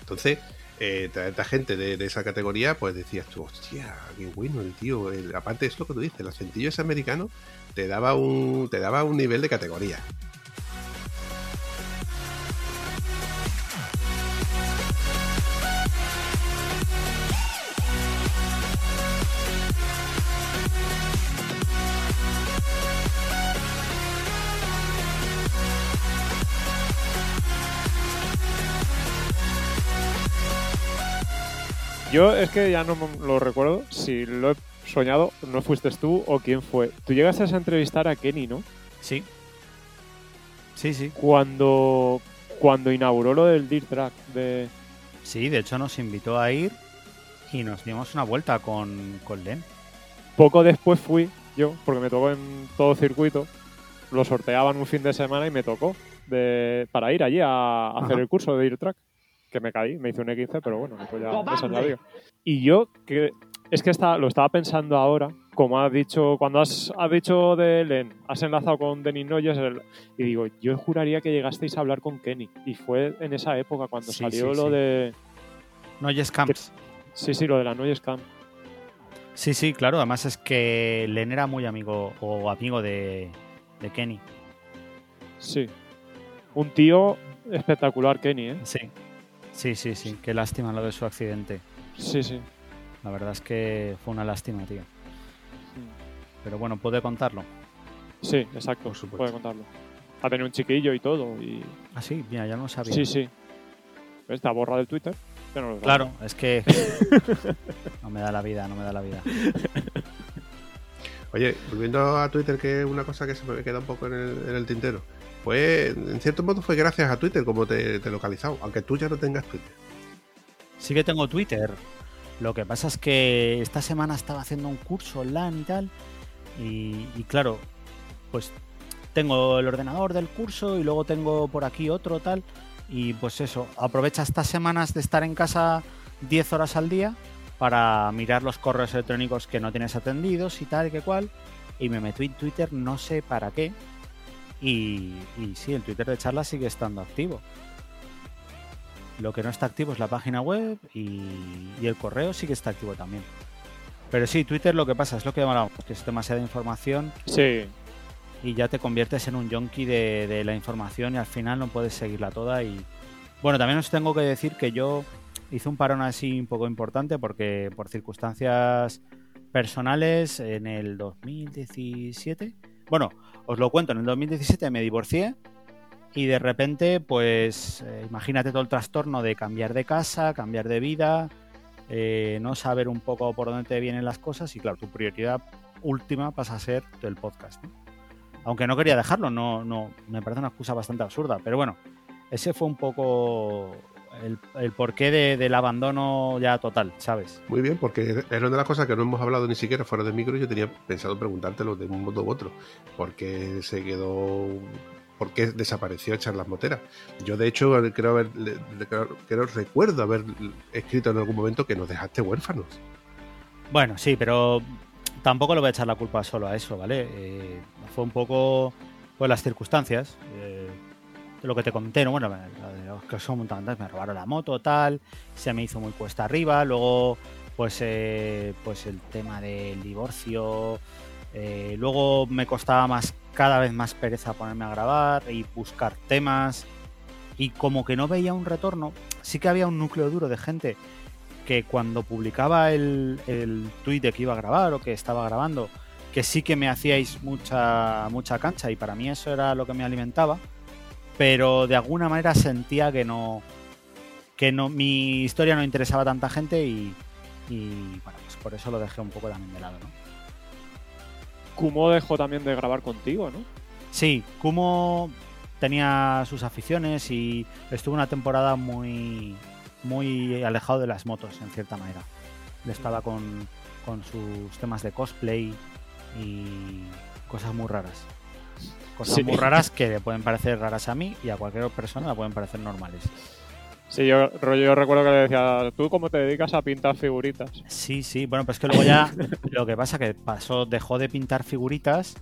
Entonces, eh, tanta gente de, esa categoría, pues decías tú, hostia, qué bueno el tío. Aparte es lo que tú dices, el acentillo ese americano te daba un, te daba un nivel de categoría. Yo es que ya no lo recuerdo si lo he soñado, no fuiste tú o quién fue. Tú llegaste a entrevistar a Kenny, ¿no? Sí. Sí, sí. Cuando, cuando inauguró lo del Dirt Track de... Sí, de hecho nos invitó a ir y nos dimos una vuelta con, con Len. Poco después fui yo, porque me tocó en todo circuito. Lo sorteaban un fin de semana y me tocó de, para ir allí a, hacer Ajá. el curso de Dirt Track. Que me caí, me hice un E15, pero bueno, pues ya esa es la vida. Y yo, que es que está, lo estaba pensando ahora, como has dicho, cuando has, has dicho de Len, has enlazado con Denis Noyes, y digo, yo juraría que llegasteis a hablar con Kenny. Y fue en esa época cuando Sí, salió sí, lo sí. de. Noyes Camps. Sí, sí, lo de la Noyes Camp. Sí, sí, claro. Además es que Len era muy amigo o amigo de, de Kenny. Sí. Un tío espectacular, Kenny, ¿eh? Sí. Sí, sí, sí. Qué lástima lo de su accidente. Sí, sí. La verdad es que fue una lástima, tío. Pero bueno, puede contarlo. Sí, exacto. Por supuesto. Puede contarlo. Ha tenido un chiquillo y todo. Y... Ah, sí, mira, ya no lo sabía. Sí, sí. Está borra del Twitter. No lo Claro, es que (laughs) no me da la vida, no me da la vida. Oye, volviendo a Twitter, que es una cosa que se me queda un poco en el, en el tintero. Pues, en cierto modo, fue gracias a Twitter como te, te localizado, aunque tú ya no tengas Twitter. Sí que tengo Twitter. Lo que pasa es que esta semana estaba haciendo un curso online y tal. Y, y claro, pues tengo el ordenador del curso y luego tengo por aquí otro tal. Y pues eso, aprovecha estas semanas de estar en casa 10 horas al día para mirar los correos electrónicos que no tienes atendidos y tal y que cual. Y me meto en Twitter, no sé para qué. Y, y sí, el Twitter de charla sigue estando activo. Lo que no está activo es la página web y, y el correo sí que está activo también. Pero sí, Twitter lo que pasa es lo que hablábamos, que es demasiada información Sí, y ya te conviertes en un junkie de, de la información y al final no puedes seguirla toda. Y bueno, también os tengo que decir que yo hice un parón así un poco importante porque por circunstancias personales en el 2017, bueno, os lo cuento, en el 2017 me divorcié y de repente, pues eh, imagínate todo el trastorno de cambiar de casa, cambiar de vida, eh, no saber un poco por dónde te vienen las cosas y claro, tu prioridad última pasa a ser el podcast. Aunque no quería dejarlo, no, no, me parece una excusa bastante absurda, pero bueno, ese fue un poco el, el porqué de- del abandono ya total, ¿sabes? Muy bien, porque era una de las cosas que no hemos hablado ni siquiera fuera de micro. y Yo tenía pensado preguntártelo de un modo u otro. ¿Por qué se quedó.? ¿Por qué desapareció Charlas Moteras? Yo, de hecho, creo, haber, creo, recuerdo haber escrito en algún momento que nos dejaste huérfanos. Bueno, sí, pero tampoco le voy a echar la culpa solo a eso, ¿vale? Eh, fue un poco pues las circunstancias. Eh, lo que te comenté, ¿no? Bueno, que son montantes, me robaron la moto, tal, se me hizo muy cuesta arriba, luego pues, eh, pues el tema del divorcio, eh, luego me costaba más, cada vez más pereza ponerme a grabar y buscar temas, y como que no veía un retorno, sí que había un núcleo duro de gente que cuando publicaba el, el tweet de que iba a grabar o que estaba grabando, que sí que me hacíais mucha, mucha cancha y para mí eso era lo que me alimentaba, pero de alguna manera sentía que no, que no, mi historia no interesaba a tanta gente y, y bueno, pues por eso lo dejé un poco también de lado, ¿no? Kumo dejó también de grabar contigo, ¿no? Sí, Kumo tenía sus aficiones y estuvo una temporada muy, muy alejado de las motos, en cierta manera. Estaba con, con sus temas de cosplay y cosas muy raras. Cosas Sí. muy raras que le pueden parecer raras a mí y a cualquier persona le pueden parecer normales. Sí, yo, recuerdo que le decía, ¿tú cómo te dedicas a pintar figuritas? Sí, sí, bueno, pues que luego ya (laughs) lo que pasa que pasó, dejó de pintar figuritas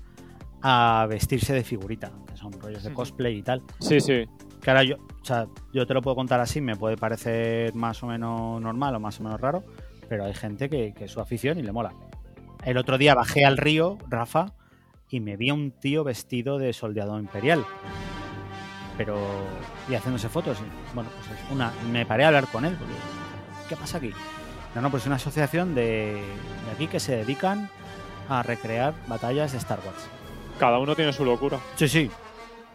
a vestirse de figurita, que son rollos de cosplay y tal. Sí, sí. Que ahora yo, o sea, yo te lo puedo contar así, me puede parecer más o menos normal o más o menos raro, pero hay gente que, que es su afición y le mola. El otro día bajé al río, Rafa, y me vi a un tío vestido de soldado imperial. Pero. y haciéndose fotos. bueno, pues es una. Me paré a hablar con él. porque, ¿Qué pasa aquí? No, no, pues es una asociación de, de aquí que se dedican a recrear batallas de Star Wars. Cada uno tiene su locura. Sí, sí.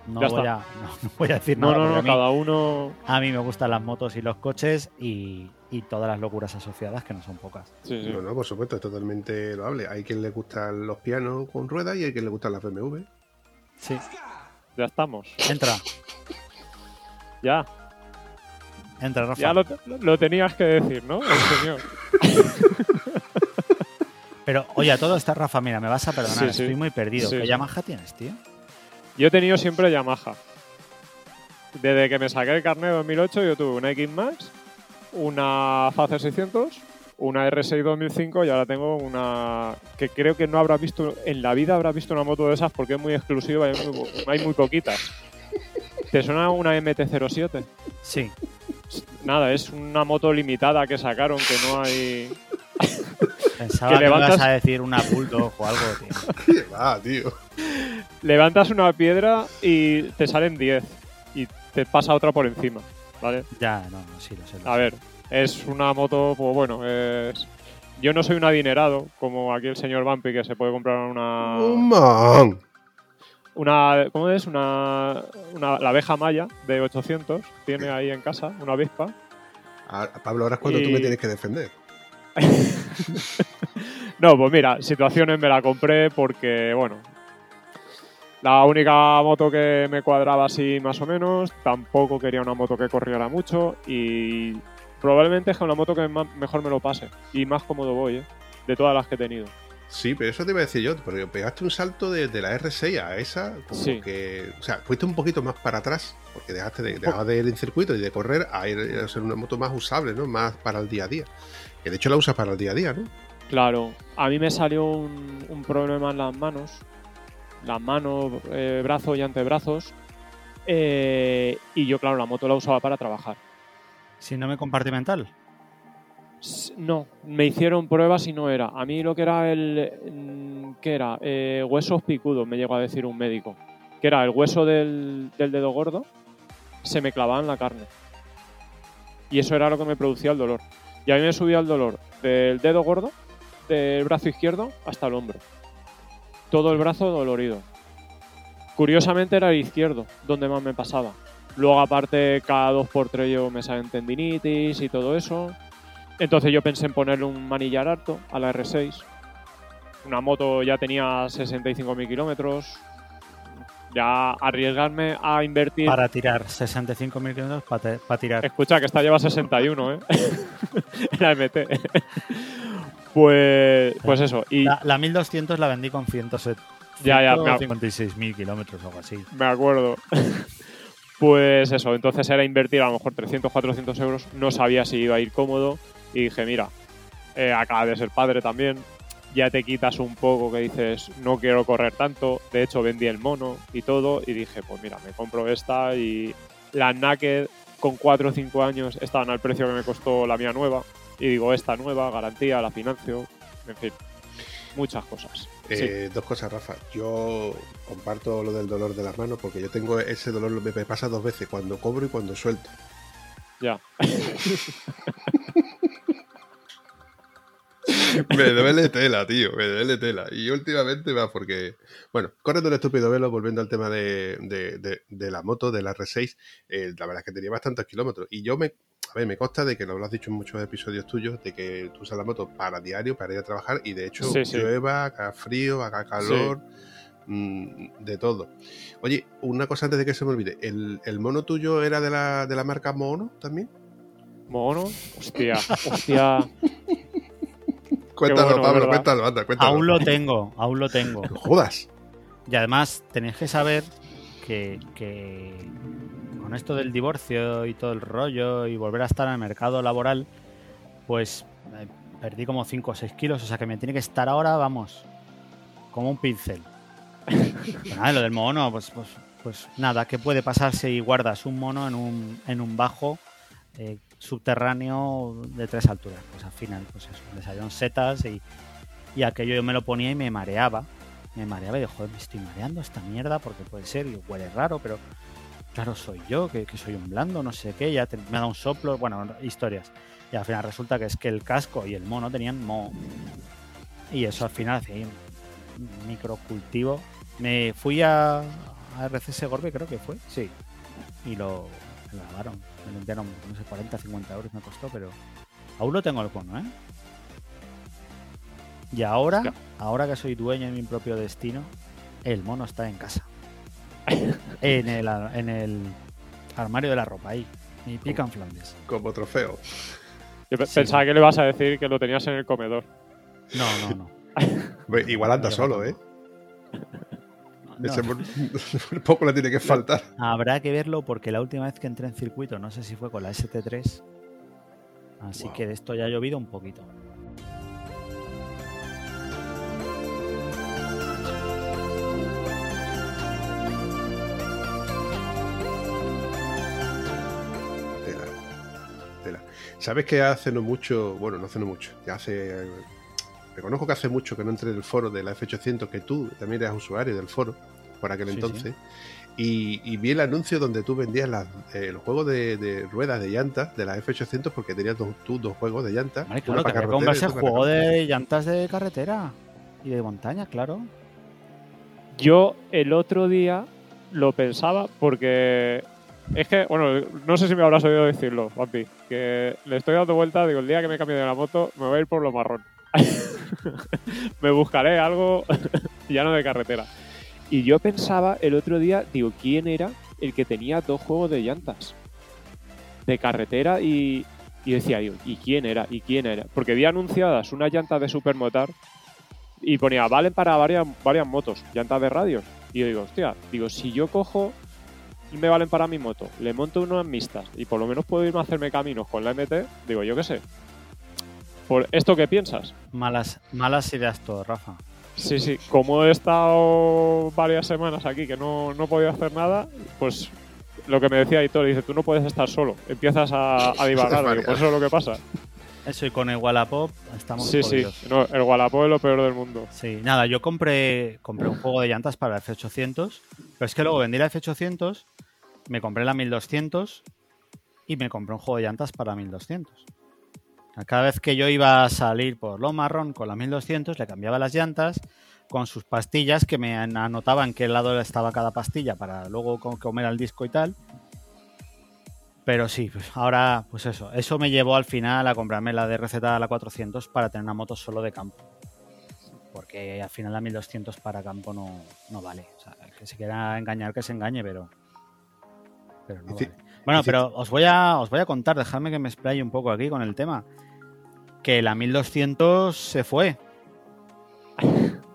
No, voy a, (laughs) no, no voy a decir No, nada. no, no, mí- cada uno. a mí me gustan las motos y los coches y, y todas las locuras asociadas, que no son pocas. Sí, sí. No, no, por supuesto, es totalmente loable. Hay quien le gustan los pianos con ruedas y hay quien le gustan las BMW. Sí, Ya estamos. entra, Ya. entra, Rafa. Ya lo, lo tenías que decir, ¿no? El señor. (laughs) Pero, oye, a todo está Rafa, mira, me vas a perdonar, Sí, sí. estoy muy perdido. Sí, ¿Qué sí. Yamaha tienes, tío? Yo he tenido siempre Yamaha. Desde que me saqué el carnet en 2008, yo tuve una X Max, una Facer 600, una R6 2005 y ahora tengo una que creo que no habrá visto, en la vida habrá visto una moto de esas porque es muy exclusiva y hay muy, hay muy poquitas. ¿Te suena una MT-07? Sí, Nada, es una moto limitada que sacaron que no hay... (laughs) pensaba Que levantas- ibas a decir una Bulldog o algo, tío. (laughs) ¿Qué va, tío? Levantas una piedra y te salen 10 y te pasa otra por encima, ¿vale? Ya, no, no, sí, lo sé. lo A sé. ver, es una moto, pues bueno, es... Yo no soy un adinerado, como aquí el señor Bumpy, que se puede comprar una... ¡Oh, man! una ¿Cómo es? Una, una... La abeja maya de 800, tiene ahí en casa, una avispa. Ah, Pablo, ahora es cuando tú me tienes que defender. (laughs) No, pues mira, situaciones me la compré porque, bueno, la única moto que me cuadraba así más o menos, tampoco quería una moto que corriera mucho y probablemente es una moto que mejor me lo pase y más cómodo voy, ¿eh? De todas las que he tenido. Sí, pero eso te iba a decir yo, porque pegaste un salto de, de la R6 a esa, como Sí. que. O sea, fuiste un poquito más para atrás, porque dejaste de, dejabas de ir en circuito y de correr a ir a ser una moto más usable, ¿no? Más para el día a día. Que de hecho la usas para el día a día, ¿no? Claro, a mí me salió un, un problema en las manos, las manos, eh, brazos y antebrazos, eh, y yo, claro, la moto la usaba para trabajar. Síndrome compartimental. No, me hicieron pruebas y no era. A mí lo que era el. mm, ¿Qué era? Eh, huesos picudos, me llegó a decir un médico. Que era el hueso del, del dedo gordo, se me clavaba en la carne. Y eso era lo que me producía el dolor. Y a mí me subía el dolor del dedo gordo, del brazo izquierdo, hasta el hombro. Todo el brazo dolorido. Curiosamente era el izquierdo, donde más me pasaba. Luego, aparte, cada dos por tres yo me salen tendinitis y todo eso. Entonces yo pensé en ponerle un manillar harto a la R6. Una moto ya tenía 65.000 kilómetros. Ya arriesgarme a invertir... Para tirar 65.000 kilómetros para tirar. Escucha, que esta lleva 61, ¿eh? (laughs) la MT. pues, pues eso. Y La, la 1200 la vendí con 107. Ya, ya, me- 56.000 kilómetros o algo así. me acuerdo. (laughs) pues eso, entonces era invertir a lo mejor 300, 400 euros. No sabía si iba a ir cómodo. Y dije, mira, eh, acaba de ser padre también. ya te quitas un poco que dices, no quiero correr tanto. De hecho, vendí el mono y todo y dije, pues mira, me compro esta y la Naked con 4 o 5 años estaban al precio que me costó la mía nueva. Y digo, esta nueva, garantía, la financio, en fin, muchas cosas. Eh, Dos cosas, Rafa. Yo comparto lo del dolor de las manos porque yo tengo ese dolor, me me pasa dos veces, cuando cobro y cuando suelto. Ya. (laughs) me duele tela, tío, me duele tela. Y últimamente va porque, bueno, corriendo el estúpido velo, volviendo al tema de, de- de- de la moto, de la R6, eh, la verdad es que tenía bastantes kilómetros. Y yo me, a ver, me consta de que lo has dicho en muchos episodios tuyos, de que tú usas la moto para diario, para ir a trabajar, y de hecho Sí, sí. llueva, haga frío, haga calor. mm, De todo. Oye, una cosa antes de que se me olvide. ¿El, el mono tuyo era de la, de la marca Mono también? Mono, hostia, hostia. Cuéntalo, bueno, Pablo, ¿verdad? cuéntalo, anda, cuéntalo. Aún lo tengo, aún lo tengo. (laughs) No jodas. Y además tenéis que saber que, que con esto del divorcio y todo el rollo y volver a estar en el mercado laboral, pues eh, perdí como 5 o 6 kilos, o sea que me tiene que estar ahora, vamos, como un pincel. (laughs) Pero nada, lo del mono, pues, pues, pues nada, ¿qué puede pasar si guardas un mono en un, en un bajo eh, subterráneo de tres alturas? Pues al final, pues eso, le salieron setas y, y aquello yo me lo ponía y me mareaba me mareaba y digo, joder, me estoy mareando esta mierda porque puede ser, y huele raro, pero claro, soy yo, que, que soy un blando, no sé qué, ya te- me ha dado un soplo, bueno, historias. Y al final resulta que es que el casco y el mono tenían moho. Y eso al final hacía ahí un microcultivo. Me fui a, a RCS Gorbe, creo que fue, sí. Y lo, me lo lavaron, me limpiaron, no sé, 40, 50 euros me costó, pero aún lo tengo el cono, ¿eh? Y ahora, ahora que soy dueño de mi propio destino, el mono está en casa. (laughs) en, el, ar- en el armario de la ropa, ahí. Mi pican Flandes. Como trofeo. Yo pe- Sí. pensaba que le ibas a decir que lo tenías en el comedor. No, no, no. (laughs) Igual anda solo, ¿eh? No. Ese (laughs) por- poco le tiene que faltar. Habrá que verlo porque la última vez que entré en circuito, no sé si fue con la ST3. Así Wow. que de esto ya ha llovido un poquito. ¿Sabes que hace no mucho, bueno, no hace no mucho, ya hace... Reconozco que hace mucho que no entré en el foro de la F800, que tú también eras usuario del foro por aquel Sí, entonces, Y, y vi el anuncio donde tú vendías las, eh, el juego de, de ruedas de llantas de la F800 porque tenías dos, tú dos juegos de llantas. Vale, claro, que para comprarse otro para juego de llantas de carretera y de montaña, claro. Yo el otro día lo pensaba porque es que, bueno, no sé si me habrás oído decirlo, papi, que le estoy dando vuelta, digo, el día que me cambie de la moto me voy a ir por lo marrón. (laughs) me buscaré algo (laughs) ya no de carretera. Y yo pensaba el otro día, digo, ¿quién era el que tenía dos juegos de llantas? De carretera y, y decía, digo, ¿y quién era? ¿Y quién era? Porque vi anunciadas unas llantas de Supermotar y ponía, valen para varias, varias motos, llantas de radios. Y yo digo, hostia, digo, si yo cojo me valen para mi moto, le monto unas mixtas y por lo menos puedo irme a hacerme caminos con la MT, digo, yo qué sé. ¿Por esto qué piensas? Malas, malas ideas todo, Rafa. Sí, sí, como he estado varias semanas aquí que no, no he podido hacer nada, pues lo que me decía Hitor, dice, tú no puedes estar solo, empiezas a, a divagar, (laughs) digo, pues eso es lo que pasa. Eso y con el Wallapop estamos Sí, sí, no, el Wallapop es lo peor del mundo. Sí, nada, yo compré, compré un juego de llantas para la F800, pero es que luego vendí la F800, me compré la 1200 y me compré un juego de llantas para 1200. Cada vez que yo iba a salir por lo marrón con la 1200, le cambiaba las llantas con sus pastillas que me an- anotaban qué lado estaba cada pastilla para luego co- comer al disco y tal. Pero sí, pues ahora, pues eso. Eso me llevó al final a comprarme la de receta la 400 para tener una moto solo de campo porque al final la 1200 para campo no, no vale. O sea, el que se quiera engañar, que se engañe, pero, pero no vale. Bueno, pero os voy, a, os voy a contar, dejadme que me explaye un poco aquí con el tema. Que la 1200 se fue.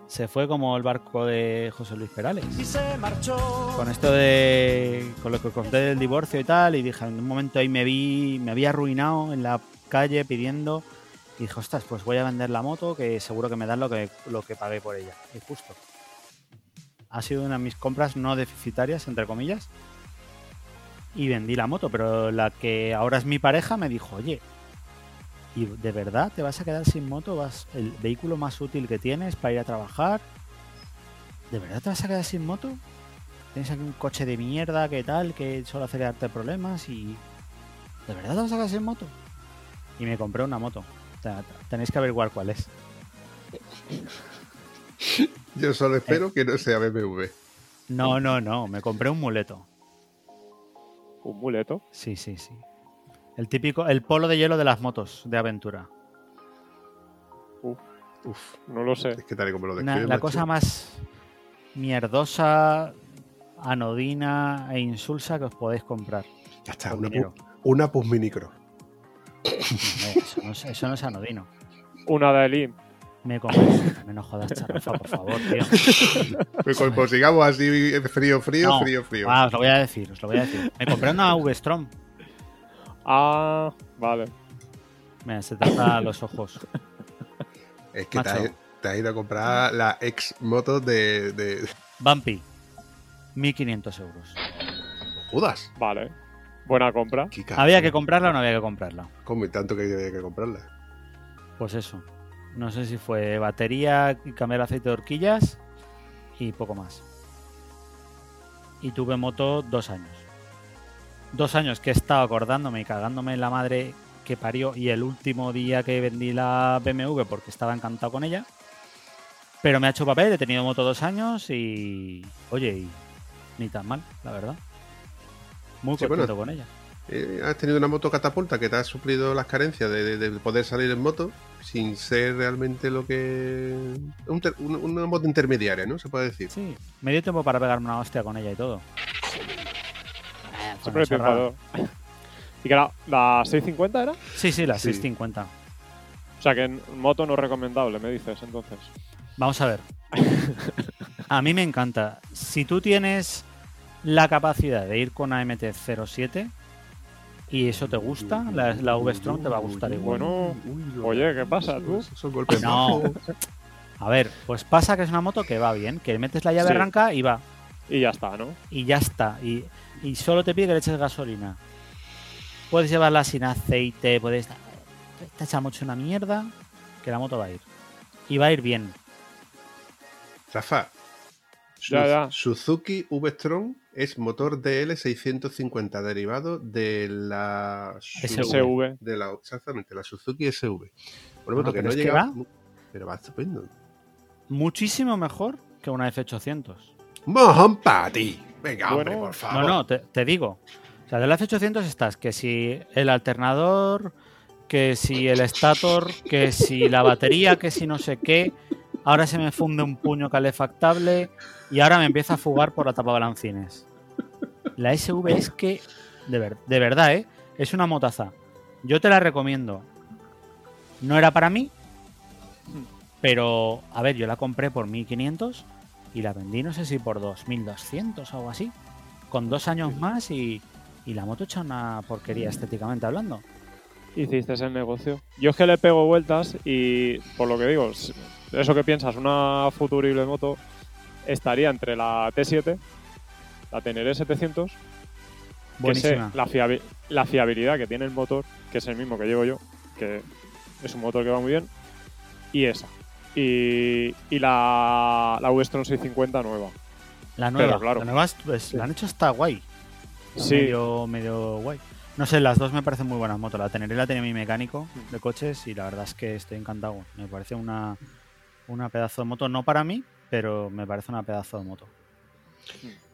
Se fue como el barco de José Luis Perales. y se marchó. Con esto de. con lo que conté del divorcio y tal, y dije, en un momento ahí me vi. me había arruinado en la calle pidiendo Y dije, ostras, pues voy a vender la moto que seguro que me dan lo que, lo que pagué por ella. Y justo. Ha sido una de mis compras no deficitarias, entre comillas. Y vendí la moto, pero la que ahora es mi pareja me dijo, oye, ¿y de verdad te vas a quedar sin moto? ¿Vas el vehículo más útil que tienes para ir a trabajar? ¿De verdad te vas a quedar sin moto? Tienes aquí un coche de mierda, que tal, que solo hace darte problemas y... ¿De verdad te vas a quedar sin moto? Y me compré una moto. O sea, tenéis que averiguar cuál es. (laughs) Yo solo Eh. espero que no sea BMW. No, no, no. Me compré un muleto. Un muleto. Sí, sí, sí. El típico, el polo de hielo de las motos de aventura. Uf, No lo sé. es que tal y como lo describes, la macho, cosa más mierdosa, anodina e insulsa que os podéis comprar. Ya está, una, pu- una Pus Minicro. No, Eso no, es- eso no es anodino. Una de Elim. Me compré. Me no jodas, charrafa, por favor, tío. Pues, pues sigamos así, frío, frío, No. frío, frío. Ah, os lo voy a decir, os lo voy a decir. Me compré una V-Strom. Ah, vale. Mira, se tapa (laughs) los ojos. es que te has, te has ido a comprar la ex moto de, de... Bumpy. 1500 euros. Judas. Vale. Buena compra. ¿Había que comprarla o no había que comprarla? ¿Cómo y tanto que había que comprarla? Pues eso. No sé si fue batería cambiar aceite de horquillas y poco más. Y tuve moto dos años. Dos años que he estado acordándome y cagándome en la madre que parió y el último día que vendí la BMW porque estaba encantado con ella. Pero me ha hecho papel, he tenido moto dos años y... Oye, y ni tan mal, la verdad. Muy Sí, contento bueno. con ella. Eh, has tenido una moto catapulta que te ha suplido las carencias de, de- de poder salir en moto sin ser realmente lo que... un ter- un- una moto intermediaria, ¿no? Se puede decir. Sí, me dio tiempo para pegarme una hostia con ella y todo. Siempre triunfador. ¿Y que era la 650 era? Sí, sí, la Sí. 650. O sea que en moto no recomendable, me dices entonces. Vamos a ver. (laughs) A mí me encanta. Si tú tienes la capacidad de ir con AMT-07 y eso te gusta, la, la V-Strom te va a gustar igual. Bueno, oye, ¿qué pasa, tú? Son golpes No. A ver, pues pasa que es una moto que va bien, que metes la llave Sí. arranca y va. Y ya está, ¿no? Y ya está. Y, y solo te pide que le eches gasolina. Puedes llevarla sin aceite, puedes... Te echa mucho una mierda, que la moto va a ir. Y va a ir bien. Rafa, Su- Ya, ya. Suzuki V-Strom es motor DL650 derivado de la Su- SV. de la exactamente la Suzuki SV. Bueno, moto que pero no llega, va. pero va estupendo. Muchísimo mejor que una F800. Mojón para ti. Venga, hombre, por favor. No, no, te, te digo. O sea, de la F800 estás que si el alternador, que si el estator, que si la batería, que si no sé qué. Ahora se me funde un puño calefactable y ahora me empieza a fugar por la tapa balancines. La SV es que, de, ver- de verdad, ¿eh? Es una motaza. Yo te la recomiendo. No era para mí, pero, a ver, yo la compré por 1500 y la vendí, no sé si por 2200 o algo así. Con dos años más y, y la moto echa una porquería estéticamente hablando. Hiciste el negocio. Yo es que le pego vueltas y, por lo que digo, eso que piensas, una futurible moto estaría entre la T7, la Teneré 700, que sé la, la fiabilidad que tiene el motor, que es el mismo que llevo yo, que es un motor que va muy bien, y esa. Y, y la, la Westron 650 nueva. La nueva, Pero claro. la nueva es- pues, la han hecho hasta guay. Sí. Medio, medio guay. No sé, las dos me parecen muy buenas motos. La Teneré la tenía mi mecánico de coches y la verdad es que estoy encantado. Me parece una, una pedazo de moto, no para mí, pero me parece una pedazo de moto.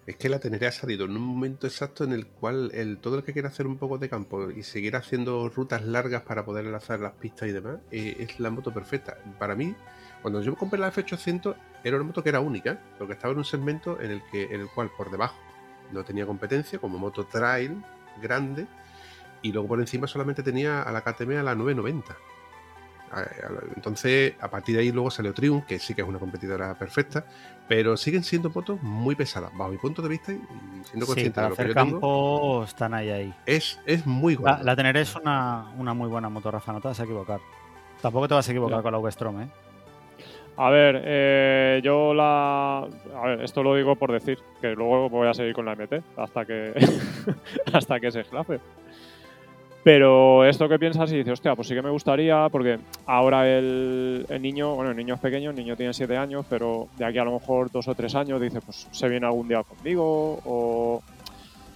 Es que la Teneré ha salido en un momento exacto en el cual el, todo el que quiera hacer un poco de campo y seguir haciendo rutas largas para poder enlazar las pistas y demás, eh, es la moto perfecta. Para mí, cuando yo compré la F800, era una moto que era única, porque estaba en un segmento en el, que, en el cual por debajo no tenía competencia, como moto trail grande, y luego por encima solamente tenía a la KTM a la 990. A- a- Entonces, a partir de ahí luego salió Triumph, que sí que es una competidora perfecta, pero siguen siendo motos muy pesadas, bajo mi punto de vista y siendo consciente de lo que hacer yo tengo, campo están ahí ahí. es, es muy La, gorda. la Teneré es una, una muy buena moto, Rafa, no te vas a equivocar. Tampoco te vas a equivocar con la V-Strom, ¿eh? A ver, eh, yo la. A ver, esto lo digo por decir, que luego voy a seguir con la MT hasta que. (laughs) hasta que se esclafe. Pero esto que piensas y dices, hostia, pues sí que me gustaría, porque ahora el, el niño, bueno, el niño es pequeño, el niño tiene 7 años, pero de aquí a lo mejor dos o tres años dice, pues se viene algún día conmigo, o.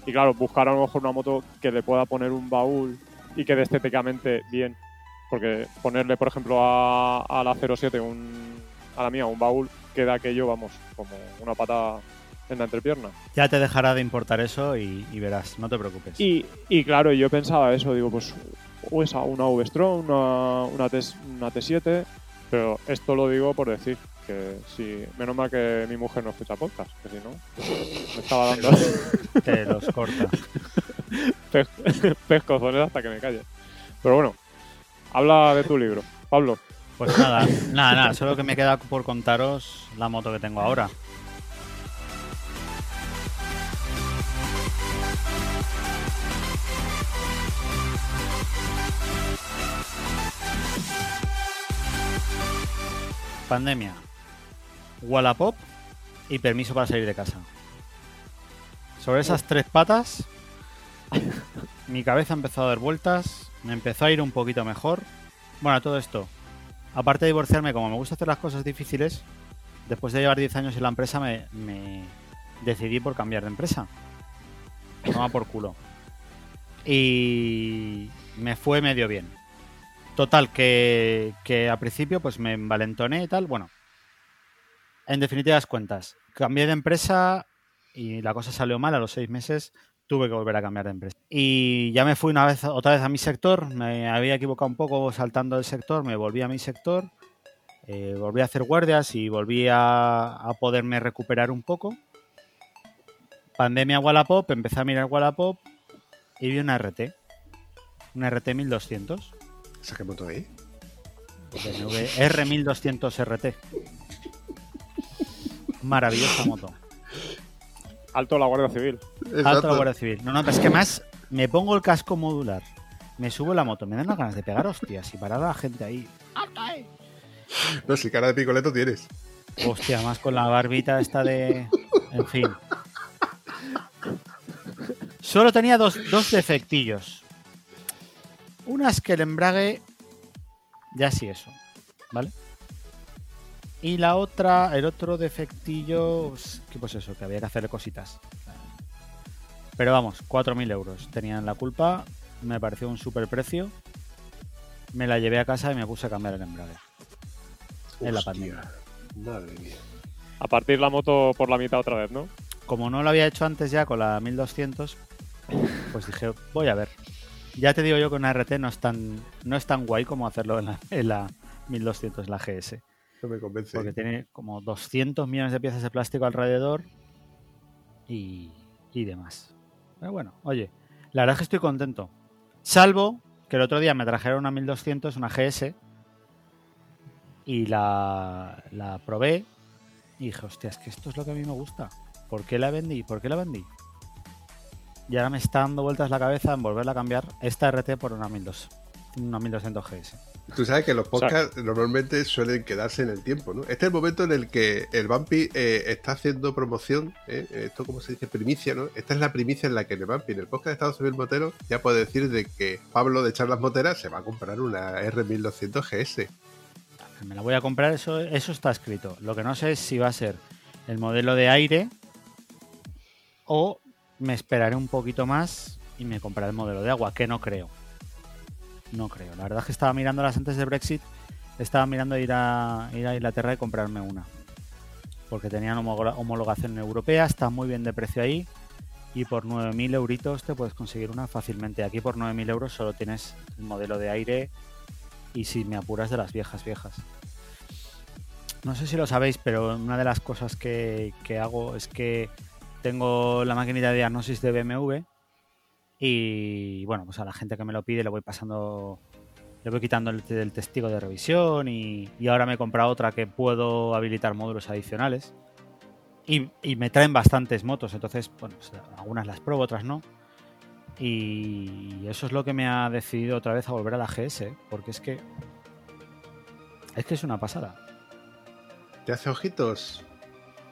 Y claro, buscar a lo mejor una moto que le pueda poner un baúl y quede estéticamente bien. Porque ponerle, por ejemplo, a, a la 07, un, a la mía, un baúl, queda aquello, vamos, como una pata en la entrepierna. Ya te dejará de importar eso y, y verás, no te preocupes. Y, y claro, yo pensaba eso, digo, pues o esa, una V-Strom, una, una, T, una T7, pero esto lo digo por decir que sí, menos mal que mi mujer no escucha podcast, que si no, me estaba dando (laughs) Te los corta. (laughs) pes- (laughs) pescozones hasta que me calle. Pero bueno, habla de tu libro, Pablo. Pues nada, nada, nada. Solo que me queda por contaros la moto que tengo ahora. Pandemia, Wallapop y permiso para salir de casa. Sobre esas tres patas, mi cabeza empezó a dar vueltas, me empezó a ir un poquito mejor. Bueno, todo esto, aparte de divorciarme, como me gusta hacer las cosas difíciles, después de llevar 10 años en la empresa me, decidí por cambiar de empresa. Toma por culo. Y me fue medio bien. Total, que, que a principio pues me envalentoné y tal. Bueno, en definitivas cuentas, cambié de empresa y la cosa salió mal a los seis meses. Tuve que volver a cambiar de empresa. Y ya me fui una vez, otra vez a mi sector. Me había equivocado un poco saltando del sector. Me volví a mi sector. eh, volví a hacer guardias y volví a, a poderme recuperar un poco. Pandemia Wallapop, empecé a mirar Wallapop y vi una RT. Una RT 1200. ¿Esa qué moto? BMW R1200 RT. Maravillosa moto. Alto la Guardia Civil. Alto la Guardia Civil. No, no, pero es que más me pongo el casco modular, me subo la moto, me dan unas ganas de pegar hostias y parar a la gente ahí. No, si cara de picoleto tienes. Hostia, más con la barbita esta de. En fin. Solo tenía dos, dos defectillos. Una es que el embrague. Ya sí, eso. ¿Vale? Y la otra, el otro defectillo. Que pues eso, que había que hacerle cositas. Pero vamos, 4.000 euros. Tenían la culpa. Me pareció un super precio. Me la llevé a casa y me puse a cambiar el embrague. En la pandemia. Madre mía. A partir la moto por la mitad otra vez, ¿no? como no lo había hecho antes ya con la 1200, pues dije, voy a ver. Ya te digo yo que una RT no es tan, no es tan guay como hacerlo en la, en la 1200, la GS. Porque tiene como 200 millones de piezas de plástico alrededor y, demás. Pero bueno, oye, la verdad es que estoy contento. Salvo que el otro día me trajeron una 1200, una GS, y la, la probé y dije, hostia, es que esto es lo que a mí me gusta. ¿Por qué la vendí? ¿Por qué la vendí? Y ahora me está dando vueltas la cabeza en volverla a cambiar esta RT por una 1200, una 1200 GS. Tú sabes que los podcasts normalmente suelen quedarse en el tiempo, ¿no? Este es el momento en el que el Bumpy eh, está haciendo promoción, ¿eh? esto como se dice, primicia, ¿no? Esta es la primicia en la que el Bumpy, en el podcast de Estado Civil Motero, ya puede decir de que Pablo de Charlas Moteras se va a comprar una R1200 GS. Me la voy a comprar, eso, eso está escrito. Lo que no sé es si va a ser el modelo de aire o me esperaré un poquito más y me compraré el modelo de agua, que no creo. No creo. La verdad es que estaba mirándolas antes de Brexit. Estaba mirando ir a, ir a Inglaterra y comprarme una. Porque tenían homologación europea, está muy bien de precio ahí. Y por 9.000 euritos te puedes conseguir una fácilmente. Aquí por 9.000 euros solo tienes el modelo de aire y si me apuras de las viejas viejas. No sé si lo sabéis, pero una de las cosas que, que hago es que tengo la maquinita de diagnosis de BMW y bueno, pues a la gente que me lo pide le voy pasando, le voy quitando el, el testigo de revisión y, y ahora me he comprado otra que puedo habilitar módulos adicionales y, y me traen bastantes motos, entonces bueno, pues, algunas las pruebo, otras no. Y eso es lo que me ha decidido otra vez a volver a la GS, ¿eh? porque es que Es que es una pasada. ¿Te hace ojitos?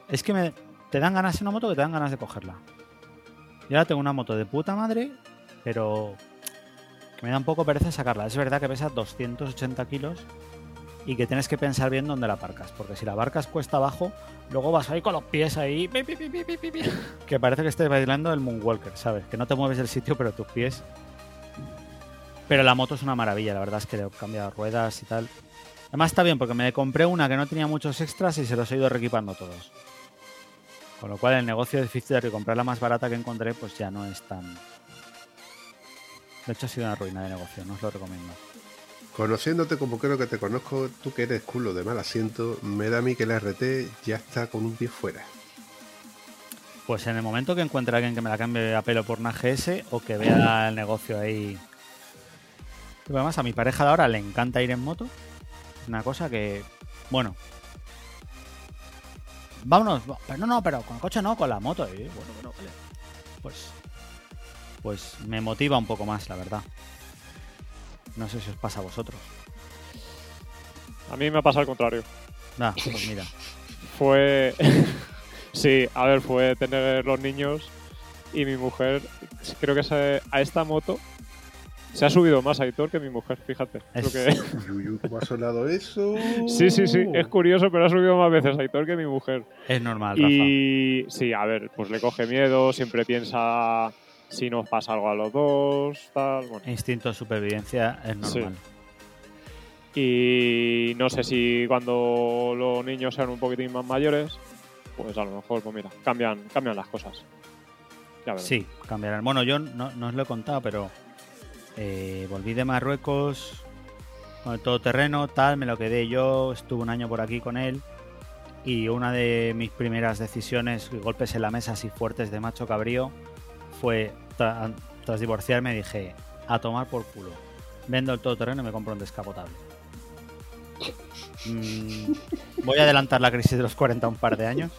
Es que me, te dan ganas de una moto que te dan ganas de cogerla. Yo ahora tengo una moto de puta madre, pero que me da un poco pereza sacarla. Es verdad que pesa 280 kilos y que tienes que pensar bien dónde la aparcas, porque si la aparcas cuesta abajo, luego vas ahí con los pies ahí, que parece que estés bailando el Moonwalker, ¿sabes? Que no te mueves del sitio, pero tus pies... Pero la moto es una maravilla, la verdad es que le he cambiado ruedas y tal. Además está bien, porque me compré una que no tenía muchos extras y se los he ido reequipando todos. Con lo cual el negocio difícil de comprar la más barata que encontré, pues ya no es tan... De hecho ha sido una ruina de negocio, no os lo recomiendo. Conociéndote como creo que te conozco, tú que eres culo de mal asiento, me da a mí que la RT ya está con un pie fuera. Pues en el momento que encuentre a alguien que me la cambie a pelo por una GS o que vea el negocio ahí. Además a mi pareja de ahora le encanta ir en moto. Una cosa que, bueno. Vámonos, pero no, no, pero con el coche no, con la moto. Y bueno, bueno, vale. Pues, pues me motiva un poco más, la verdad. No sé si os pasa a vosotros. A mí me ha pasado al contrario. Nah, pues mira. (laughs) Fue. (laughs) sí, a ver, fue tener los niños y mi mujer, creo que se- a esta moto se ha subido más Aitor que mi mujer, fíjate. Es- que- Uy, uy, ¿Cómo ha sonado eso? sí, sí, sí, es curioso, pero ha subido más veces Aitor que mi mujer. Es normal, Rafa. Y sí, a ver, pues le coge miedo, siempre piensa si nos pasa algo a los dos, tal. Bueno. Instinto de supervivencia es normal. Y no sé si cuando los niños sean un poquitín más mayores, pues a lo mejor, pues mira, cambian, cambian las cosas. Ya. Sí, cambiarán. Bueno, yo no, no os lo he contado, pero eh, volví de Marruecos con el todoterreno, tal, me lo quedé yo, estuve un año por aquí con él y una de mis primeras decisiones, golpes en la mesa así fuertes de macho cabrío, fue, tra- tras divorciarme, dije, a tomar por culo. Vendo el todoterreno y me compro un descapotable. Mm, voy a adelantar la crisis de los 40 un par de años.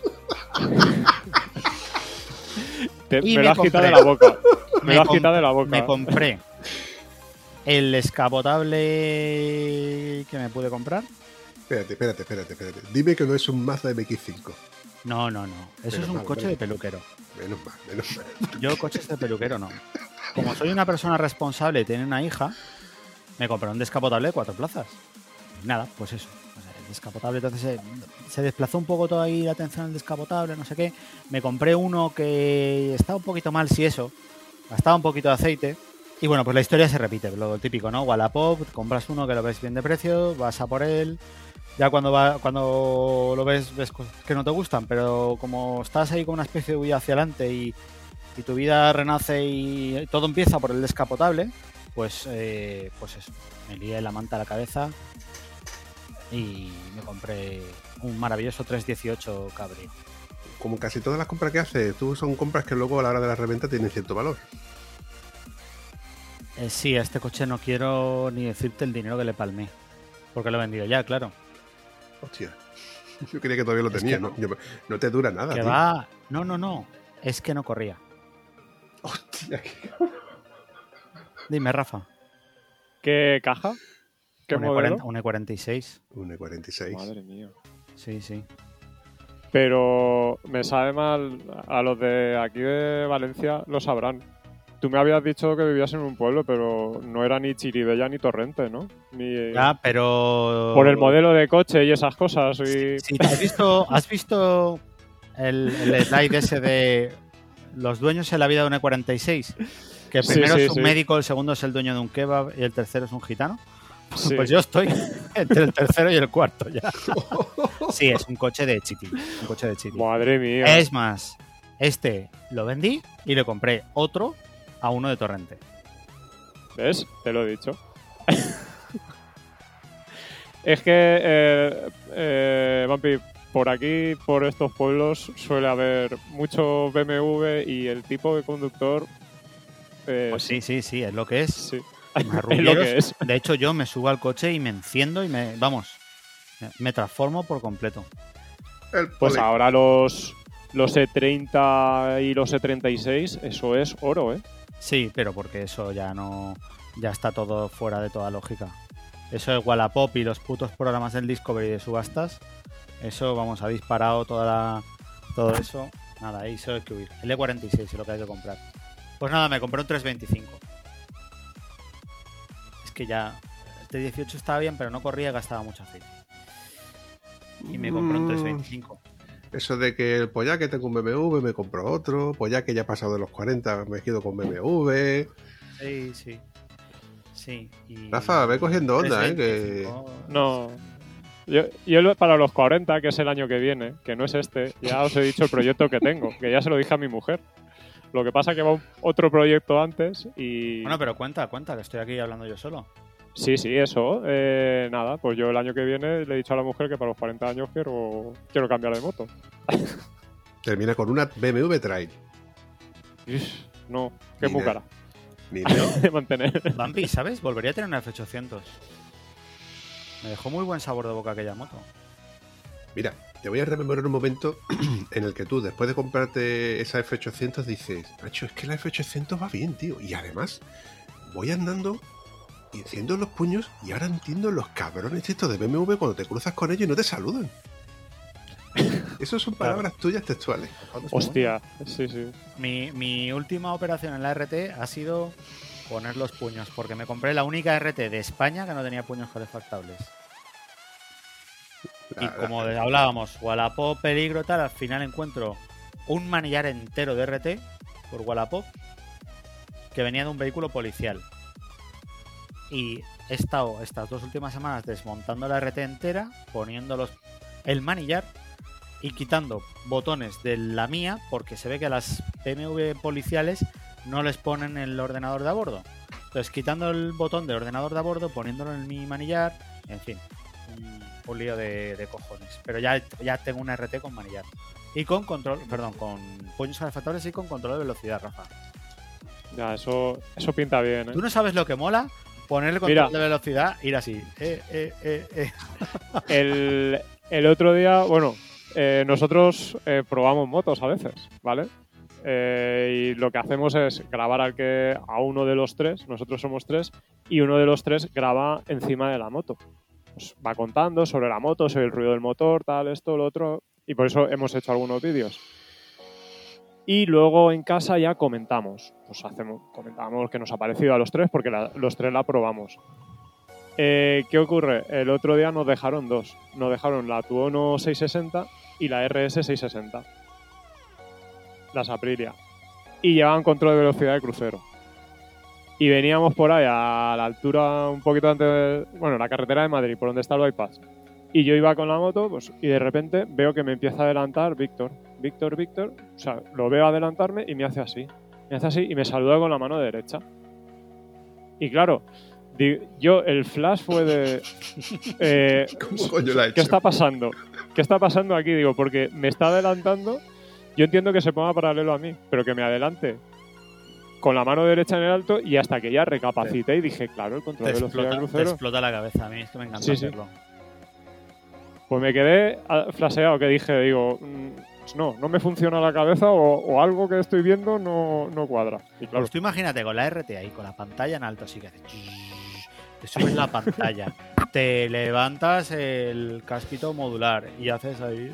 Te- me me lo has quitado de compré. la boca. Me, lo has quitado de la boca. Me compré el descapotable que me pude comprar. Espérate, espérate, espérate, espérate. Dime que no es un Mazda MX5. No, no, no. Eso Menos es un mal, coche de peluquero. Menos mal, menos mal. Yo coches de peluquero no. Como soy una persona responsable y tengo una hija, me compré un descapotable de cuatro plazas. Y nada, pues eso. O sea, el descapotable, entonces se, se desplazó un poco toda ahí la atención al descapotable, no sé qué. Me compré uno que estaba un poquito mal, si eso. Gastaba un poquito de aceite. Y bueno, pues la historia se repite, lo típico, ¿no? Wallapop, compras uno que lo ves bien de precio, vas a por él. Ya cuando va, cuando lo ves, ves que no te gustan, pero como estás ahí con una especie de huida hacia adelante y, y tu vida renace y todo empieza por el descapotable, pues, eh, pues eso, me lié la manta a la cabeza y me compré un maravilloso 318 Cabrio. Como casi todas las compras que haces, tú son compras que luego a la hora de la reventa tienen cierto valor. Eh, sí, a este coche no quiero ni decirte el dinero que le palmé, porque lo he vendido ya, claro. Hostia. Yo creía que todavía lo Es tenía, que ¿no? No te dura nada. que tío. va... No, no, no, es que no corría. Hostia, qué- Dime, Rafa. ¿Qué caja? ¿Qué un, modelo? E40, un E46. Un E46. Madre mía. Sí, sí. Pero me sabe mal, a los de aquí de Valencia lo sabrán. Tú me habías dicho que vivías en un pueblo, pero no era ni Chiribella ni Torrente, ¿no? Ni, Ya, pero... por el modelo de coche y esas cosas. Y... Sí, ¿has visto, has visto el, el slide ese de los dueños en la vida de un E46? Que el Sí, primero sí, es un médico, el segundo es el dueño de un kebab y el tercero es un gitano. Sí. Pues yo estoy entre el tercero y el cuarto ya. Sí, es un coche de chiti. Un coche de chiti. Madre mía. Es más, este lo vendí y le compré otro a uno de Torrente. ¿Ves? Te lo he dicho. (laughs) es que, eh, eh, Vampi, por aquí, por estos pueblos, suele haber mucho BMW y el tipo de conductor. eh, Pues sí, sí, sí, es lo que es. sí. (laughs) Es lo que es. De hecho, yo me subo al coche y me enciendo y me, vamos, me- transformo por completo. El Pues ahora los, los E30 y los E36, eso es oro, ¿eh? Sí, pero porque eso ya no, ya está todo fuera de toda lógica. Eso de Wallapop y los putos programas del Discovery de subastas, eso, vamos, ha disparado toda la, todo eso. Nada, ahí solo hay que huir. El E46 es lo que hay que comprar. Pues nada, me compré un 325. Es que ya. Este 18 estaba bien, pero no corría y gastaba mucho aceite. Y me compré un Mm. 325. Eso de que el pues ya que tengo un BMW, me compro otro. Pues ya que ya he pasado de los 40, me quedo con BMW. Sí, sí. Sí. Y... Rafa, ve cogiendo onda, ¿eh? Que... 325. No. Yo, para los 40, que es el año que viene, que no es este, ya os he dicho el proyecto que tengo, que ya se lo dije a mi mujer. Lo que pasa que va otro proyecto antes y... Bueno, pero cuenta, cuenta, que estoy aquí hablando yo solo. Sí, sí, eso. eh, nada, pues yo el año que viene le he dicho a la mujer que para los 40 años quiero, quiero cambiar de moto. (laughs) Termina con una BMW Trail. No, que es Ni muy cara Ni (laughs) de mantener. Bambi, ¿sabes? Volvería a tener una F800. Me dejó muy buen sabor de boca aquella moto. Mira, te voy a rememorar un momento (clears throat) en el que tú, después de comprarte esa F800, dices, macho, es que la F800 va bien, tío. Y además, voy andando y enciendo los puños y ahora entiendo los cabrones estos de BMW cuando te cruzas con ellos y no te saludan. (laughs) Esas son Claro. palabras tuyas textuales. Hostia, sí, sí. Mi, mi última operación en la RT ha sido poner los puños, porque me compré la única RT de España que no tenía puños calefactables. Y La- como la- hablábamos, Wallapop, peligro, tal, al final encuentro un manillar entero de RT por Wallapop que venía de un vehículo policial. Y he estado estas dos últimas semanas desmontando la RT entera, poniendo los, el manillar y quitando botones de la mía, porque se ve que a las BMW policiales no les ponen el ordenador de a bordo. Entonces, quitando el botón del ordenador de a bordo, poniéndolo en mi manillar, en fin, un, un lío de, de cojones. Pero ya, ya tengo una RT con manillar. Y con control, perdón, con puños calefactables y con control de velocidad, Rafa. Ya, eso, eso pinta bien, ¿eh? ¿Tú no sabes lo que mola? Poner el control Mira. de velocidad, ir así. Eh, eh, eh. (laughs) El, el otro día, bueno, eh, nosotros eh, probamos motos a veces, ¿vale? Y lo que hacemos es grabar al que, a uno de los tres, nosotros somos tres, y uno de los tres graba encima de la moto. Pues va contando sobre la moto, sobre el ruido del motor, tal, esto, lo otro, y por eso hemos hecho algunos vídeos. Y luego en casa ya comentamos, pues hacemos, comentamos que nos ha parecido a los tres, porque la- los tres la probamos. Eh, ¿Qué ocurre? El otro día nos dejaron dos. Nos dejaron la Tuono 660 y la RS 660. Las Aprilia. Y llevaban control de velocidad de crucero. Y veníamos por ahí a la altura un poquito antes de... Bueno, la carretera de Madrid, por donde está el bypass. Y yo iba con la moto, pues, y de repente veo que me empieza a adelantar Víctor. Víctor, Víctor. O sea, lo veo adelantarme y me hace así. Me hace así y me saluda con la mano derecha. Y claro, yo, el flash fue de... (laughs) eh, ¿Cómo coño la he ¿Qué hecho? está pasando? ¿Qué está pasando aquí? Digo, porque me está adelantando. Yo entiendo que se ponga paralelo a mí, pero que me adelante con la mano derecha en el alto y hasta que ya recapacité y dije, claro, el control Te, de velocidad de explota, te crucero. explota la cabeza. A mí es que me encanta Sí, sí. hacerlo. Pues me quedé ah, flaseado, que dije, digo, mm, pues no, no me funciona la cabeza o, o algo que estoy viendo no, no cuadra. Y claro, Pues tú imagínate con la RT ahí, con la pantalla en alto, así que hace te subes la pantalla, (laughs) te levantas el casquito modular y haces ahí.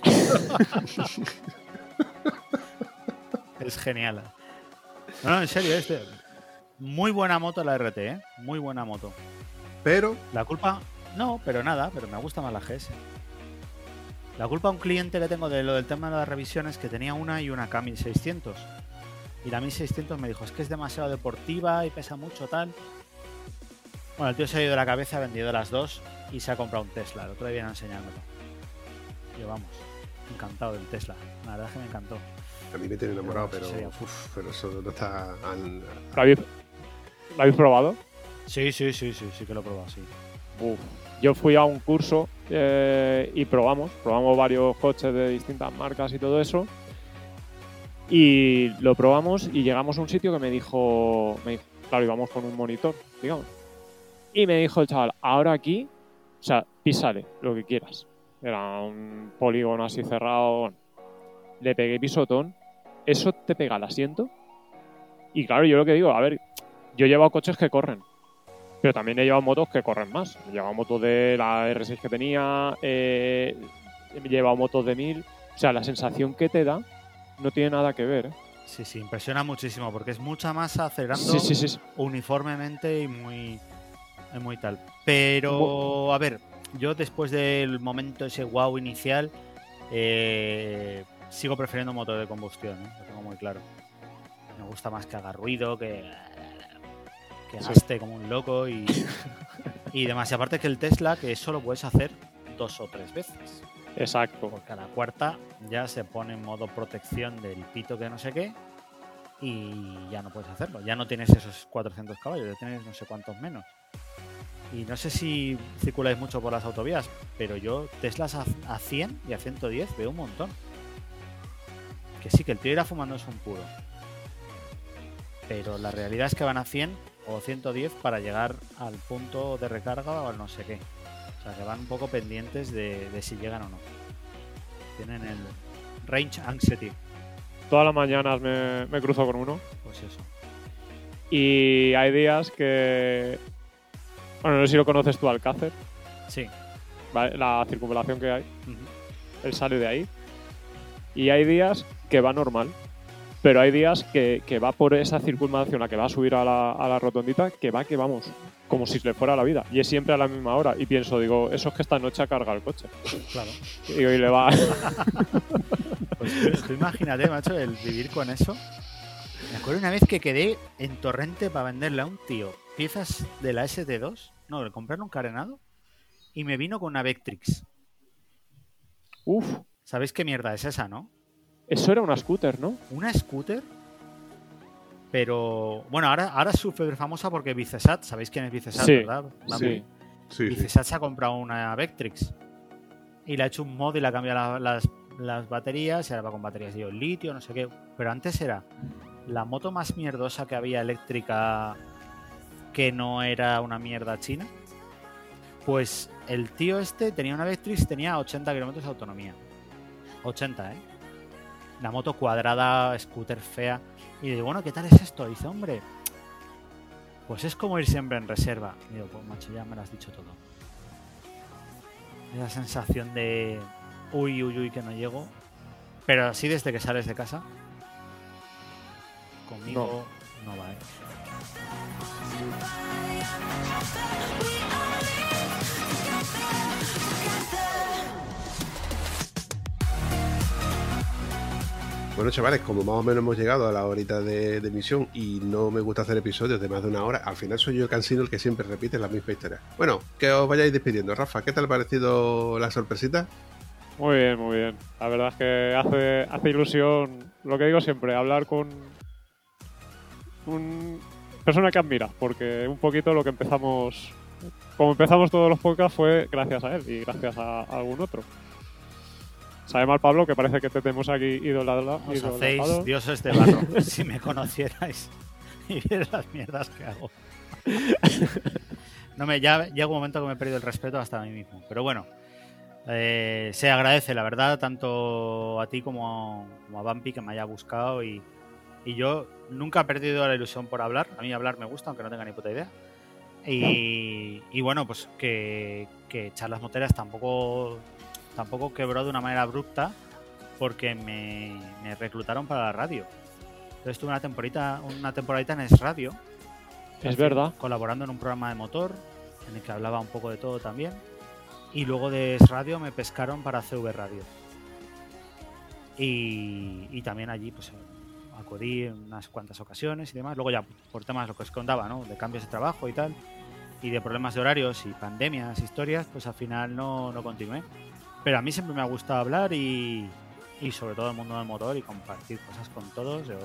(laughs) es genial. No, no, en serio, este. Muy buena moto la RT, ¿eh? Muy buena moto. Pero, La culpa, no, pero nada, pero me gusta más la GS. La culpa a un cliente le tengo de lo del tema de las revisiones que tenía una y una K1600. Y la 1600 me dijo, es que es demasiado deportiva y pesa mucho tal. Bueno, el tío se ha ido de la cabeza, ha vendido las dos y se ha comprado un Tesla. El otro día viene enseñándomelo. Yo vamos, encantado del Tesla. La verdad es que me encantó. a mí me tiene enamorado, pero, uf, pero eso no está... al- ¿lo habéis, lo habéis probado? Sí, sí, sí, sí, sí que lo he probado, sí. Uf. Yo fui a un curso eh, y probamos, probamos varios coches de distintas marcas y todo eso. Y lo probamos y llegamos a un sitio que me dijo, me dijo- claro, íbamos con un monitor, digamos. Y me dijo el chaval, ahora aquí, o sea, písale lo que quieras. Era un polígono así cerrado. Le pegué pisotón. ¿Eso te pega el asiento? Y claro, yo lo que digo, a ver, yo he llevado coches que corren. Pero también he llevado motos que corren más. He llevado motos de la R6 que tenía, eh, he llevado motos de 1000. O sea, la sensación que te da no tiene nada que ver. ¿eh? Sí, sí, impresiona muchísimo porque es mucha masa acelerando Sí, sí, sí. sí. uniformemente y muy, muy tal. Pero, a ver, yo después del momento ese wow inicial, eh, sigo prefiriendo motor de combustión, ¿eh? lo tengo muy claro. Me gusta más que haga ruido, que, que Sí. gaste como un loco y, y demás. Y aparte que el Tesla, que eso lo puedes hacer dos o tres veces. Exacto. Porque a la cuarta ya se pone en modo protección del pito que no sé qué y ya no puedes hacerlo. Ya no tienes esos 400 caballos, ya tienes no sé cuántos menos. Y no sé si circuláis mucho por las autovías, pero yo Teslas a, a 100 y a 110 veo un montón. Que sí, que el tío irá fumando es un puro. Pero la realidad es que van a 100 o 110 para llegar al punto de recarga o al no sé qué. O sea, que van un poco pendientes de, de si llegan o no. Tienen el range anxiety. Todas las mañanas me, me cruzo con uno. Pues eso. Y hay días que. Bueno, no sé si lo conoces tú, Alcácer, Sí. ¿vale? la circunvalación que hay. Él sale de ahí. Y hay días que va normal. Pero hay días que, que va por esa circunvalación, la que va a subir a la, a la rotondita, que va que vamos, como si le fuera la vida. Y es siempre a la misma hora. Y pienso, digo, eso es que esta noche ha cargado el coche. Claro. Y digo, y le va. (laughs) Pues tú, imagínate, macho, el vivir con eso. Me acuerdo una vez que quedé en Torrente para venderle a un tío piezas de la ST2. No, de comprarle un carenado. Y me vino con una Vectrix. Uf, ¿Sabéis qué mierda es esa, no? Eso era una scooter, ¿no? Una scooter. Pero bueno, ahora, ahora es súper famosa porque Vicesat, ¿sabéis quién es Vicesat, Sí, verdad? Sí. Sí. Vicesat se ha comprado una Vectrix. Y le ha hecho un mod y le ha cambiado la- las, las baterías. Y ahora va con baterías de litio, no sé qué. Pero antes era la moto más mierdosa que había eléctrica que no era una mierda china. Pues el tío este tenía una Vectrix, tenía 80 kilómetros de autonomía. 80, ¿eh? La moto cuadrada, scooter fea. Y digo, bueno, ¿qué tal es esto? dice, hombre, pues es como ir siempre en reserva. Y digo, pues macho, ya me lo has dicho todo. Esa sensación de uy, uy, uy, que no llego. Pero así desde que sales de casa. Conmigo no, va, ¿eh? Bueno, chavales, como más o menos hemos llegado a la horita de, de emisión y no me gusta hacer episodios de más de una hora, al final soy yo el cansino el que siempre repite la misma historia. Bueno, que os vayáis despidiendo. Rafa, ¿qué tal ha parecido la sorpresita? Muy bien, muy bien. La verdad es que hace, hace ilusión, lo que digo siempre, hablar con una persona que admira, porque un poquito lo que empezamos, como empezamos todos los podcasts fue gracias a él y gracias a algún otro. Sabe mal Pablo que parece que te tenemos aquí idolatrado. Os hacéis dioses de barro. (laughs) si me conocierais (laughs) y vierais las mierdas que hago. No me, ya llega un momento que me he perdido el respeto hasta a mí mismo. Pero bueno, eh, se agradece, la verdad, tanto a ti como, como a Bumpy que me haya buscado. Y, y yo nunca he perdido la ilusión por hablar. A mí hablar me gusta, aunque no tenga ni puta idea. Y, y bueno, pues que, que Charlas Moteras tampoco, tampoco quebró de una manera abrupta porque me, me reclutaron para la radio. Entonces estuve una temporadita, una temporadita en Es Radio. Es verdad. Colaborando en un programa de motor, en el que hablaba un poco de todo también. Y luego de Es Radio me pescaron para CV Radio. Y, y también allí pues acudí en unas cuantas ocasiones y demás. Luego ya por temas lo que os contaba, ¿no? De cambios de trabajo y tal. Y de problemas de horarios y pandemias, historias, pues al final no, no continué. Pero a mí siempre me ha gustado hablar y, y sobre todo el mundo del motor y compartir cosas con todos. Yo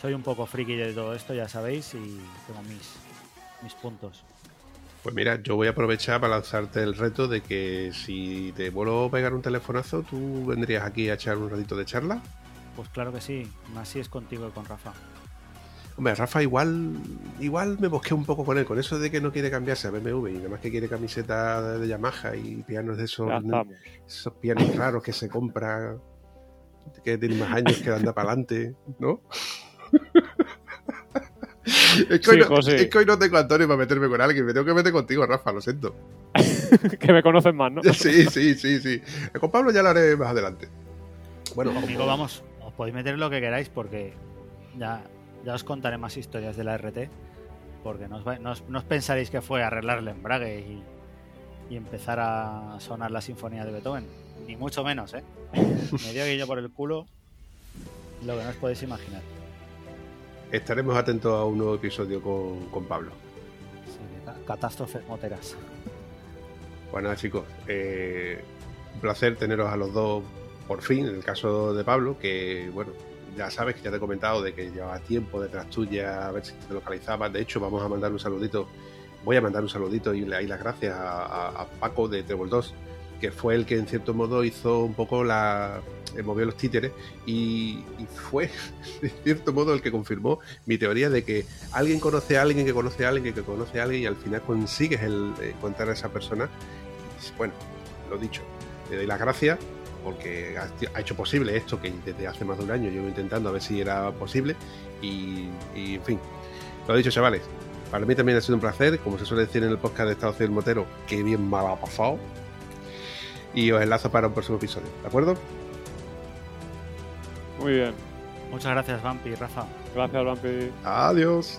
soy un poco friki de todo esto, ya sabéis, y tengo mis, mis puntos. Pues mira, yo voy a aprovechar para lanzarte el reto de que si te vuelvo a pegar un telefonazo, tú vendrías aquí a echar un ratito de charla. Pues claro que sí, más si es contigo y con Rafa. Hombre, Rafa igual igual me bosqué un poco con él, con eso de que no quiere cambiarse a BMW y nada más que quiere camiseta de Yamaha y pianos de esos, pianos raros que se compra, que tiene más años que anda para adelante, ¿no? (laughs) Es que, hoy Sí, no, José. es que hoy no tengo a Antonio para meterme con alguien. Me tengo que meter contigo, Rafa, lo siento. (laughs) que me conocen más, ¿no? (laughs) Sí, sí, sí, sí. Con Pablo ya lo haré más adelante. Bueno, Conmigo vamos, os podéis meter lo que queráis porque ya, ya os contaré más historias de la RT. Porque no os, vai- no os- no os pensaréis que fue arreglar el embrague y, y empezar a sonar la sinfonía de Beethoven. Ni mucho menos, ¿eh? Me dio guillo por el culo lo que no os podéis imaginar. estaremos atentos a un nuevo episodio con, con Pablo. Sí, ca- catástrofes moteras. Bueno, nada, chicos, eh, un placer teneros a los dos por fin, en el caso de Pablo, que bueno, ya sabes que ya te he comentado de que llevaba tiempo detrás tuya a ver si te localizabas. De hecho, vamos a mandar un saludito, voy a mandar un saludito y le doy las gracias a, a- Paco de Trebol 2, que fue el que en cierto modo hizo un poco la. eh, movió los títeres y, y fue (laughs) de cierto modo el que confirmó mi teoría de que alguien conoce a alguien que conoce a alguien que conoce a alguien y al final consigues el eh, encontrar a esa persona. Bueno, lo dicho, le doy las gracias porque ha hecho posible esto que desde hace más de un año llevo intentando a ver si era posible y, y, en fin, lo dicho chavales, para mí también ha sido un placer, como se suele decir en el podcast de Estado Civil Motero, que bien mal ha pasado y os enlazo para un próximo episodio, ¿de acuerdo? Muy bien. Muchas gracias, Vampi y Rafa. Gracias, Vampi. Adiós.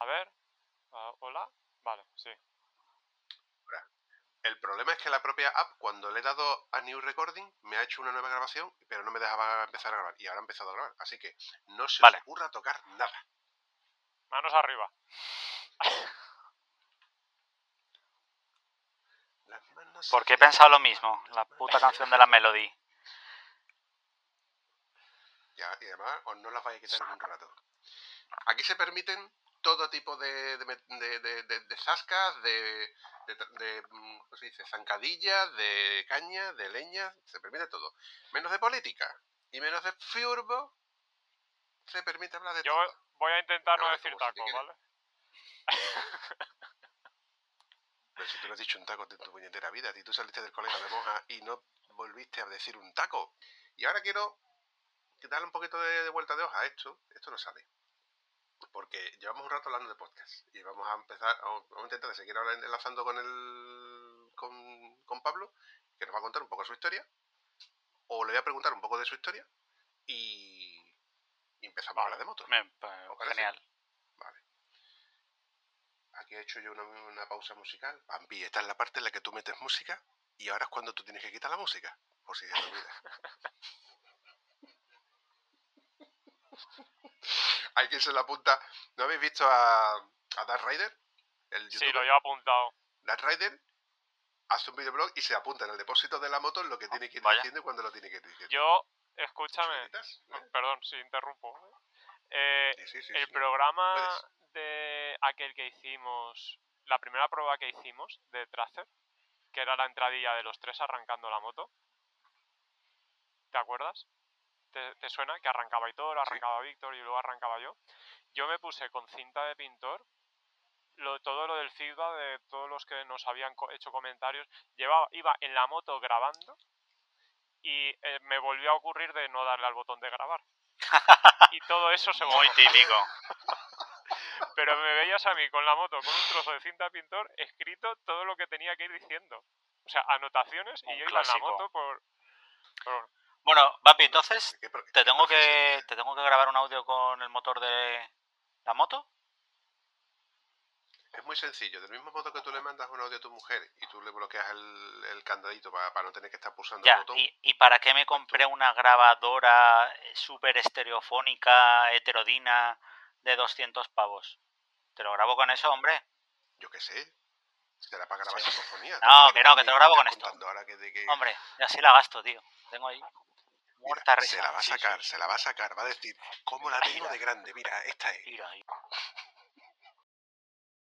A ver. ah, Hola. Vale, sí. El problema es que la propia app, cuando le he dado a New Recording, me ha hecho una nueva grabación, pero no me dejaba empezar a grabar. Y ahora ha empezado a grabar. Así que no se Vale. os ocurra tocar nada. Manos arriba. Manos Porque he pensado lo mismo, la puta canción de la Melody. Ya, y además os no las vais a quitar en un rato. Aquí se permiten todo tipo de, de, de, de- de- de zascas, de, de, de, ¿cómo se dice? zancadillas, de caña, de leña, se permite todo. Menos de política y menos de fiurbo, se permite hablar de Yo todo. voy a intentar no decir si taco, ¿vale? (laughs) Pero si tú no has dicho un taco en tu puñetera vida, si tú saliste del colegio de monja y no volviste a decir un taco. Y ahora quiero darle un poquito de, de vuelta de hoja a esto. Esto no sale. Porque llevamos un rato hablando de podcast. Y vamos a empezar, vamos a intentar seguir hablando- enlazando con el con, con Pablo, que nos va a contar un poco su historia. O le voy a preguntar un poco de su historia. Y, y empezamos a hablar de motos. Me- pues, genial. Vale. Aquí he hecho yo una, una pausa musical. Bambi, esta es la parte en la que tú metes música y ahora es cuando tú tienes que quitar la música. Por si se te olvida. (laughs) Hay quien se la apunta. ¿No habéis visto a, a Darth Rider? El Sí, lo llevo apuntado. Darth Rider hace un videoblog y se apunta en el depósito de la moto lo que tiene que ir vaya. diciendo y cuando lo tiene que ir diciendo. Yo, escúchame. ¿eh? Perdón, si interrumpo. Eh, Sí, sí, sí, el programa Puedes. de aquel que hicimos, la primera prueba que hicimos de Tracer, que era la entradilla de los tres arrancando la moto. ¿Te acuerdas? ¿Te, te suena? Que arrancaba Aitor, arrancaba Víctor y luego arrancaba yo. Yo me puse con cinta de pintor lo, todo lo del feedback de todos los que nos habían co- hecho comentarios. Llevaba, iba en la moto grabando y eh, me volvió a ocurrir de no darle al botón de grabar. (laughs) Y todo eso se Muy típico. (laughs) Pero me veías a mí con la moto, con un trozo de cinta de pintor, escrito todo lo que tenía que ir diciendo. O sea, anotaciones y yo iba en la moto por... por- bueno, Papi, entonces ¿Qué pro- te tengo que te tengo que grabar un audio con el motor de la moto. Es muy sencillo. Del mismo modo que tú le mandas un audio a tu mujer y tú le bloqueas el, el candadito para, no tener que estar pulsando el Ya, botón. ¿y, y para qué me compré una grabadora eh, súper estereofónica, heterodina, de 200 pavos? ¿Te lo grabo con eso, hombre? Yo qué sé. Será para grabar Sí. psicofonía. (laughs) No, que no, que te lo grabo con esto. ahora que Hombre, y así la gasto, tío. Tengo ahí Mira, se la va a sacar, sí. se la va a sacar. Va a decir, ¿cómo la tengo de grande? Mira, esta es.